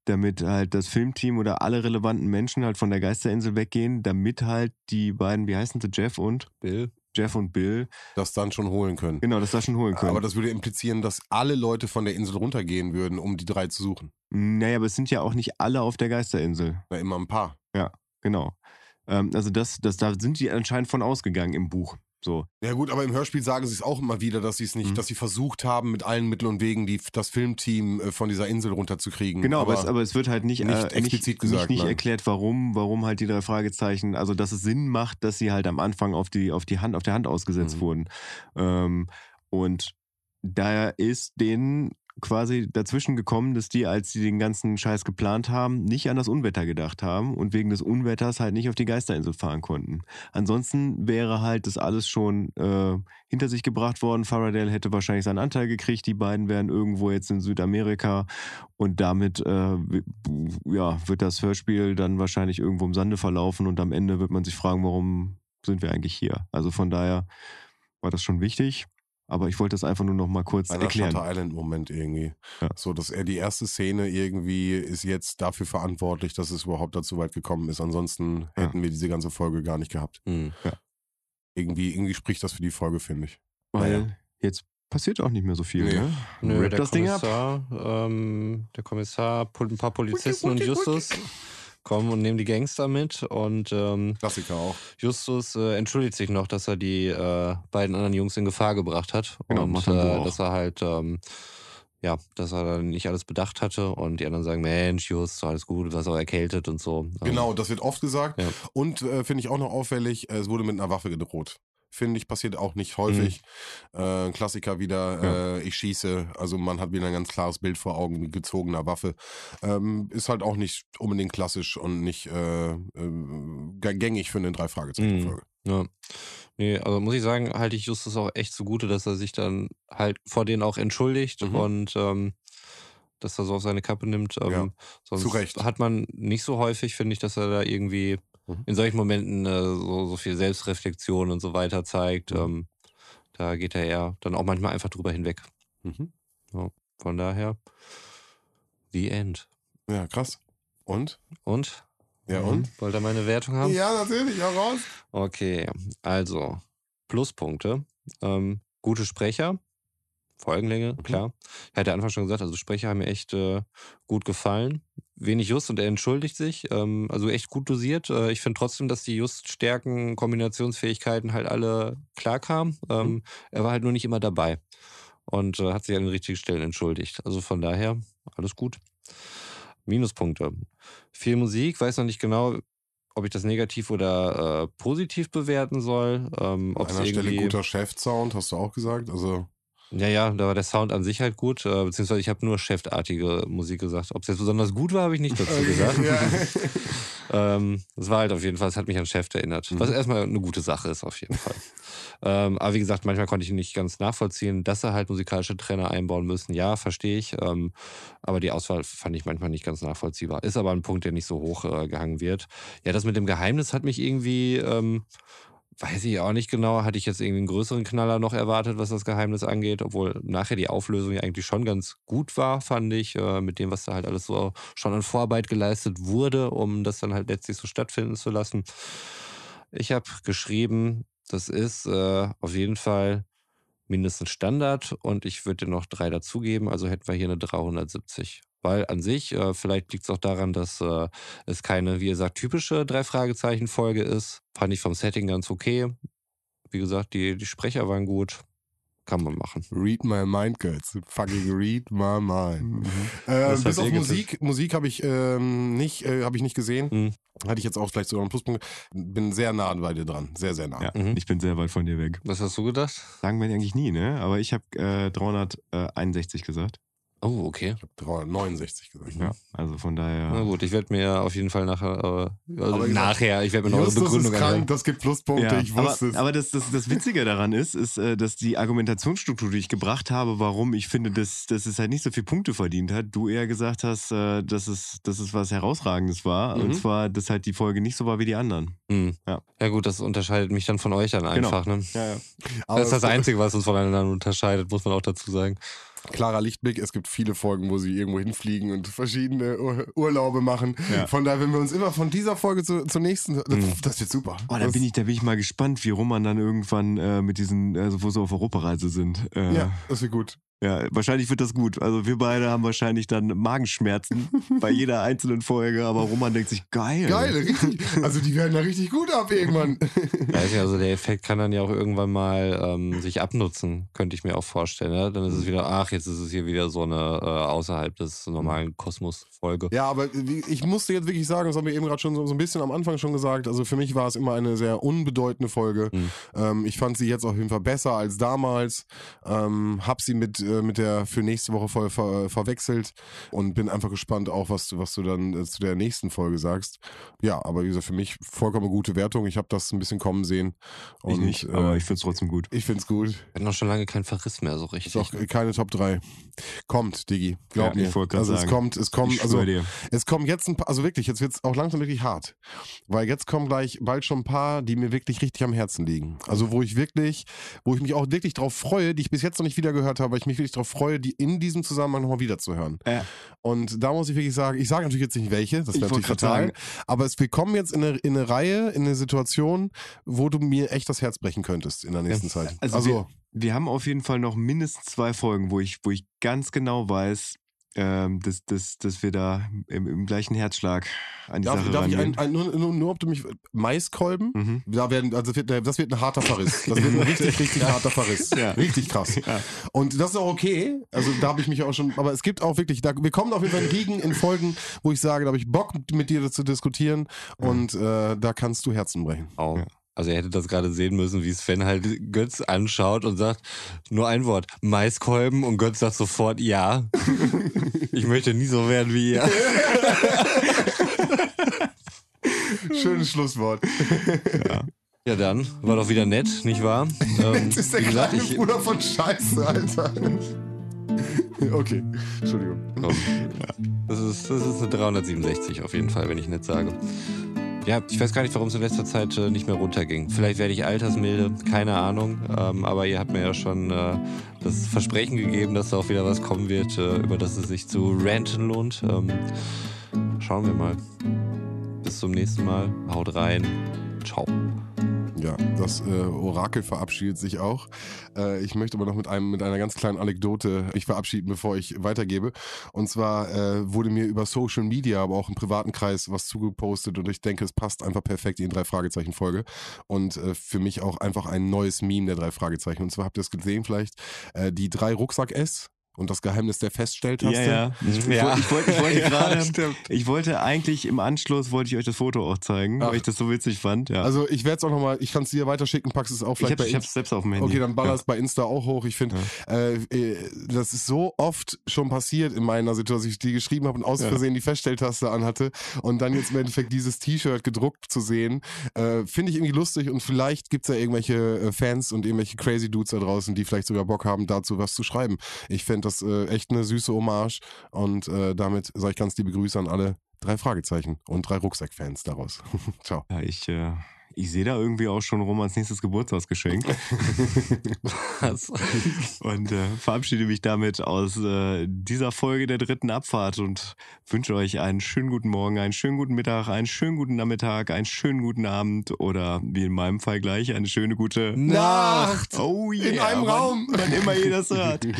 damit halt das Filmteam oder alle relevanten Menschen halt von der Geisterinsel weggehen, damit halt die beiden, wie heißen sie, Jeff und Bill. Jeff und Bill, Das dann schon holen können. genau, das da schon holen können. Aber das würde implizieren, dass alle Leute von der Insel runtergehen würden, um die drei zu suchen. naja, aber es sind ja auch nicht alle auf der Geisterinsel. Na, immer ein paar. Genau. Ähm, also das, das, da sind die anscheinend von ausgegangen im Buch. So. Ja gut, aber im Hörspiel sagen sie es auch immer wieder, dass sie es nicht, Mhm. dass sie versucht haben, mit allen Mitteln und Wegen die, das Filmteam äh, von dieser Insel runterzukriegen. Genau, aber, es, aber es wird halt nicht, nicht äh, explizit nicht, gesagt, nicht, nicht nein. erklärt, warum, warum halt die drei Fragezeichen, also dass es Sinn macht, dass sie halt am Anfang auf die, auf die Hand, auf der Hand ausgesetzt Mhm. wurden. Ähm, und da ist denen quasi dazwischen gekommen, dass die, als sie den ganzen Scheiß geplant haben, nicht an das Unwetter gedacht haben und wegen des Unwetters halt nicht auf die Geisterinsel fahren konnten. Ansonsten wäre halt das alles schon äh, hinter sich gebracht worden. Faraday hätte wahrscheinlich seinen Anteil gekriegt. Die beiden wären irgendwo jetzt in Südamerika und damit äh, ja, wird das Hörspiel dann wahrscheinlich irgendwo im Sande verlaufen und am Ende wird man sich fragen, warum sind wir eigentlich hier? Also von daher war das schon wichtig. Aber ich wollte das einfach nur noch mal kurz Ein erklären. Shutter Island Moment irgendwie. Ja. So, dass er die erste Szene irgendwie ist jetzt dafür verantwortlich, dass es überhaupt dazu weit gekommen ist. Ansonsten Ja. hätten wir diese ganze Folge gar nicht gehabt. Hm. Irgendwie, irgendwie spricht das für die Folge, finde ich. Weil Naja. jetzt passiert auch nicht mehr so viel. Nee. Ne? Nö, das Ding ab. Kommissar, ähm, der Kommissar, ein paar Polizisten und Justus kommen und nehmen die Gangster mit und ähm, Klassiker auch. Justus äh, entschuldigt sich noch, dass er die äh, beiden anderen Jungs in Gefahr gebracht hat Genau, und macht äh, dass er halt ähm, ja, dass er dann nicht alles bedacht hatte und die anderen sagen, Mensch, Just, alles gut, du warst auch erkältet und so. Ähm, Genau, das wird oft gesagt. Ja. Und äh, finde ich auch noch auffällig, es wurde mit einer Waffe gedroht. Finde ich, passiert auch nicht häufig. Mhm. Äh, Klassiker wieder, äh, ich schieße. Also man hat wieder ein ganz klares Bild vor Augen mit gezogener Waffe. Ähm, ist halt auch nicht unbedingt klassisch und nicht äh, äh, gängig für eine Drei-Fragezeichen-Folge. Ja. Nee, also muss ich sagen, halte ich Justus auch echt zugute, dass er sich dann halt vor denen auch entschuldigt Mhm. und ähm, dass er so auf seine Kappe nimmt. Ähm, Ja, sonst zu Recht. hat man nicht so häufig, finde ich, dass er da irgendwie Mhm. in solchen Momenten äh, so, so viel Selbstreflexion und so weiter zeigt. Mhm. Ähm, da geht er eher dann auch manchmal einfach drüber hinweg. Mhm. Von daher, The End. Ja, krass. Und? Und? Ja, Mhm. und? Wollt ihr meine Wertung haben? Ja, natürlich, ja raus. Okay, also Pluspunkte. Ähm, gute Sprecher, Folgenlänge, Mhm. klar. Ich hatte Anfang schon gesagt, also Sprecher haben mir echt äh, gut gefallen. Wenig Just und er entschuldigt sich. Ähm, also echt gut dosiert. Äh, ich finde trotzdem, dass die Just-Stärken, Kombinationsfähigkeiten halt alle klar kamen. Ähm, Mhm. Er war halt nur nicht immer dabei und äh, hat sich an den richtigen Stellen entschuldigt. Also von daher, alles gut. Minuspunkte. Viel Musik, weiß noch nicht genau, ob ich das negativ oder äh, positiv bewerten soll. Ähm, An einer Stelle guter Chef-Sound, hast du auch gesagt. Also, Ja, ja, da war der Sound an sich halt gut, äh, beziehungsweise ich habe nur chefartige Musik gesagt. Ob es jetzt besonders gut war, habe ich nicht dazu gesagt. Ähm, es war halt auf jeden Fall, es hat mich an Chef erinnert. Mhm. Was erstmal eine gute Sache ist, auf jeden Fall. ähm, aber wie gesagt, manchmal konnte ich ihn nicht ganz nachvollziehen, dass er halt musikalische Trainer einbauen müssen. Ja, verstehe ich. Ähm, aber die Auswahl fand ich manchmal nicht ganz nachvollziehbar. Ist aber ein Punkt, der nicht so hoch äh, gehangen wird. Ja, das mit dem Geheimnis hat mich irgendwie. Weiß ich auch nicht genau. Hatte ich jetzt irgendwie einen größeren Knaller noch erwartet, was das Geheimnis angeht, obwohl nachher die Auflösung ja eigentlich schon ganz gut war, fand ich, äh, mit dem, was da halt alles so schon an Vorarbeit geleistet wurde, um das dann halt letztlich so stattfinden zu lassen. Ich habe geschrieben, das ist äh, auf jeden Fall mindestens Standard und ich würde dir noch drei dazugeben, also hätten wir hier eine 370. Weil an sich, äh, vielleicht liegt es auch daran, dass äh, es keine, wie ihr sagt, typische Drei-Fragezeichen-Folge ist. Fand ich vom Setting ganz okay. Wie gesagt, die, die Sprecher waren gut. Kann man machen. Read my mind, girls. Fucking read my mind. Mhm. Äh, bis habt auf Musik, Musik habe ich ähm, nicht, äh, habe ich nicht gesehen. Mhm. Hatte ich jetzt auch vielleicht sogar einen Pluspunkt. Bin sehr nah bei dir dran, sehr sehr nah. Ja, Mhm. ich bin sehr weit von dir weg. Was hast du gedacht? Sagen wir eigentlich nie, ne? Aber ich habe äh, 361 gesagt. Oh, okay. Ich habe 369 gesagt. Ja, also von daher. Na gut, ich werde mir auf jeden Fall nachher, äh, also Aber gesagt, nachher, ich werde mir noch eine Justus Begründung ist krank, anhören. das gibt Pluspunkte, Ja, ich wusste aber, es. aber das, das, das Witzige daran ist, ist, äh, dass die Argumentationsstruktur, die ich gebracht habe, warum ich finde, dass, dass es halt nicht so viele Punkte verdient hat, du eher gesagt hast, äh, dass, es, dass es was Herausragendes war. Mhm. Und zwar, dass halt die Folge nicht so war wie die anderen. Hm. Ja. ja gut, das unterscheidet mich dann von euch dann Genau. einfach. Ne? Ja, ja. Aber Das ist das Einzige, was uns voneinander unterscheidet, muss man auch dazu sagen. Klarer Lichtblick. Es gibt viele Folgen, wo sie irgendwo hinfliegen und verschiedene Ur Urlaube machen. Ja. Von daher, wenn wir uns immer von dieser Folge zu, zur nächsten, das, Mhm. das wird super. Oh, da bin ich, da bin ich mal gespannt, wie rum man dann irgendwann äh, mit diesen, also wo sie auf Europareise sind. Äh, ja, das wird gut. Ja, wahrscheinlich wird das gut. Also wir beide haben wahrscheinlich dann Magenschmerzen bei jeder einzelnen Folge, aber Roman denkt sich, geil. Geil, richtig. Also die werden da richtig gut ab irgendwann. Weiß nicht, also der Effekt kann dann ja auch irgendwann mal ähm, sich abnutzen, könnte ich mir auch vorstellen. Ne? Dann ist es wieder, ach, jetzt ist es hier wieder so eine äh, außerhalb des normalen Kosmos-Folge. Ja, aber ich musste jetzt wirklich sagen, das haben wir eben gerade schon so, so ein bisschen am Anfang schon gesagt, also für mich war es immer eine sehr unbedeutende Folge. Mhm. Ähm, ich fand sie jetzt auf jeden Fall besser als damals. Ähm, hab sie mit, äh, mit der für nächste Woche voll ver, verwechselt und bin einfach gespannt auch, was du, was du dann äh, zu der nächsten Folge sagst. Ja, aber wie gesagt, für mich vollkommen gute Wertung. Ich habe das ein bisschen kommen sehen. Ich nicht, äh, aber ich finde es trotzdem gut. ich find's gut. Wir hatten noch schon lange keinen Verriss mehr so richtig. Auch keine Top 3. Kommt, Digi. Glaub Ja, mir. ich Also es sagen. kommt, es kommt, ich also dir. es kommen jetzt ein paar, also wirklich, jetzt wird's auch langsam wirklich hart. Weil jetzt kommen gleich bald schon ein paar, die mir wirklich richtig am Herzen liegen. Also wo ich wirklich, wo ich mich auch wirklich drauf freue, die ich bis jetzt noch nicht wieder gehört habe, weil ich mich wirklich drauf freue, die in diesem Zusammenhang nochmal wieder zu hören. Ja. Und da muss ich wirklich sagen, ich sage natürlich jetzt nicht welche, das Ich wäre natürlich fatal. Aber es, wir kommen jetzt in eine, in eine Reihe, in eine Situation, wo du mir echt das Herz brechen könntest in der nächsten Zeit. Also, Also, wir, wir haben auf jeden Fall noch mindestens zwei Folgen, wo ich, wo ich ganz genau weiß, ähm, dass, dass, dass wir da im, im gleichen Herzschlag an die darf, Sache darf ich ein, ein, nur, nur, nur, ob du mich Maiskolben? mhm. Da werden, also das wird, das wird ein harter Verriss. Das wird ein richtig, richtig harter Verriss. Ja. Richtig krass. Ja. Und das ist auch okay. Also da habe ich mich auch schon, aber es gibt auch wirklich, da, wir kommen auf jeden Fall entgegen in Folgen, wo ich sage, da habe ich Bock mit dir zu diskutieren und äh, da kannst du Herzen brechen. Auch. Ja. Also ihr hättet das gerade sehen müssen, wie Sven halt Götz anschaut und sagt, nur ein Wort, Maiskolben und Götz sagt sofort, ja. Ich möchte nie so werden wie ihr. Schönes Schlusswort. Ja dann, war doch wieder nett, nicht wahr? Ähm, Das ist der gesagt, kleine ich, Bruder von Scheiße, Alter. okay, Entschuldigung. Komm. Das, ist, das ist eine 367 auf jeden Fall, wenn ich nicht sage. Ja, ich weiß gar nicht, warum es in letzter Zeit äh, nicht mehr runterging. Vielleicht werde ich altersmilde, keine Ahnung. Ähm, aber ihr habt mir ja schon äh, das Versprechen gegeben, dass da auch wieder was kommen wird, äh, über das es sich zu ranten lohnt. Ähm, schauen wir mal. Bis zum nächsten Mal. Haut rein. Ciao. Ja, das äh, Orakel verabschiedet sich auch. Äh, ich möchte aber noch mit einem mit einer ganz kleinen Anekdote mich verabschieden, bevor ich weitergebe. Und zwar äh, wurde mir über Social Media, aber auch im privaten Kreis was zugepostet und ich denke, es passt einfach perfekt in drei Fragezeichen Folge und äh, für mich auch einfach ein neues Meme der drei Fragezeichen. Und zwar habt ihr es gesehen vielleicht äh, die drei Rucksack S und das Geheimnis der Feststelltaste. Ja, ja. Ich, Ja. ich, wollte, ich wollte Ja, gerade, stimmt. ich wollte eigentlich im Anschluss, wollte ich euch das Foto auch zeigen, Ach. weil ich das so witzig fand. Ja. Also ich werde es auch nochmal, ich kann es dir weiterschicken, packst es auch ich vielleicht habe bei ich hab's selbst auf dem Handy. Okay, dann baller ja. es bei Insta auch hoch. Ich finde, äh, äh, das ist so oft schon passiert in meiner Situation, dass ich die geschrieben habe und aus. Versehen die Feststelltaste anhatte und dann jetzt im Endeffekt dieses T-Shirt gedruckt zu sehen, äh, finde ich irgendwie lustig und vielleicht gibt's ja irgendwelche äh, Fans und irgendwelche crazy Dudes da draußen, die vielleicht sogar Bock haben, dazu was zu schreiben. Ich fände das äh, echt eine süße Hommage und äh, damit sage ich ganz liebe Grüße an alle drei Fragezeichen und drei Rucksack-Fans daraus. Ciao. Ja, ich, äh, ich sehe da irgendwie auch schon Romans nächstes Geburtstagsgeschenk Was? und äh, verabschiede mich damit aus äh, dieser Folge der dritten Abfahrt und wünsche euch einen schönen guten Morgen, einen schönen guten Mittag, einen schönen guten Nachmittag, einen schönen guten Abend oder wie in meinem Fall gleich eine schöne gute Nacht! Oh yeah, In einem Raum. Wann immer ihr das hört.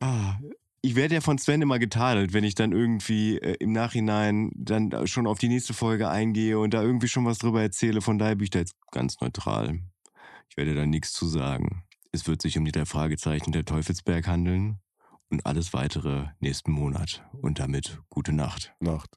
Ah, ich werde ja von Sven immer getadelt, wenn ich dann irgendwie äh, im Nachhinein dann schon auf die nächste Folge eingehe und da irgendwie schon was drüber erzähle. Von daher bin ich da jetzt ganz neutral. Ich werde da nichts zu sagen. Es wird sich um die drei Fragezeichen der Teufelsberg handeln und alles weitere nächsten Monat. Und damit gute Nacht. Nacht.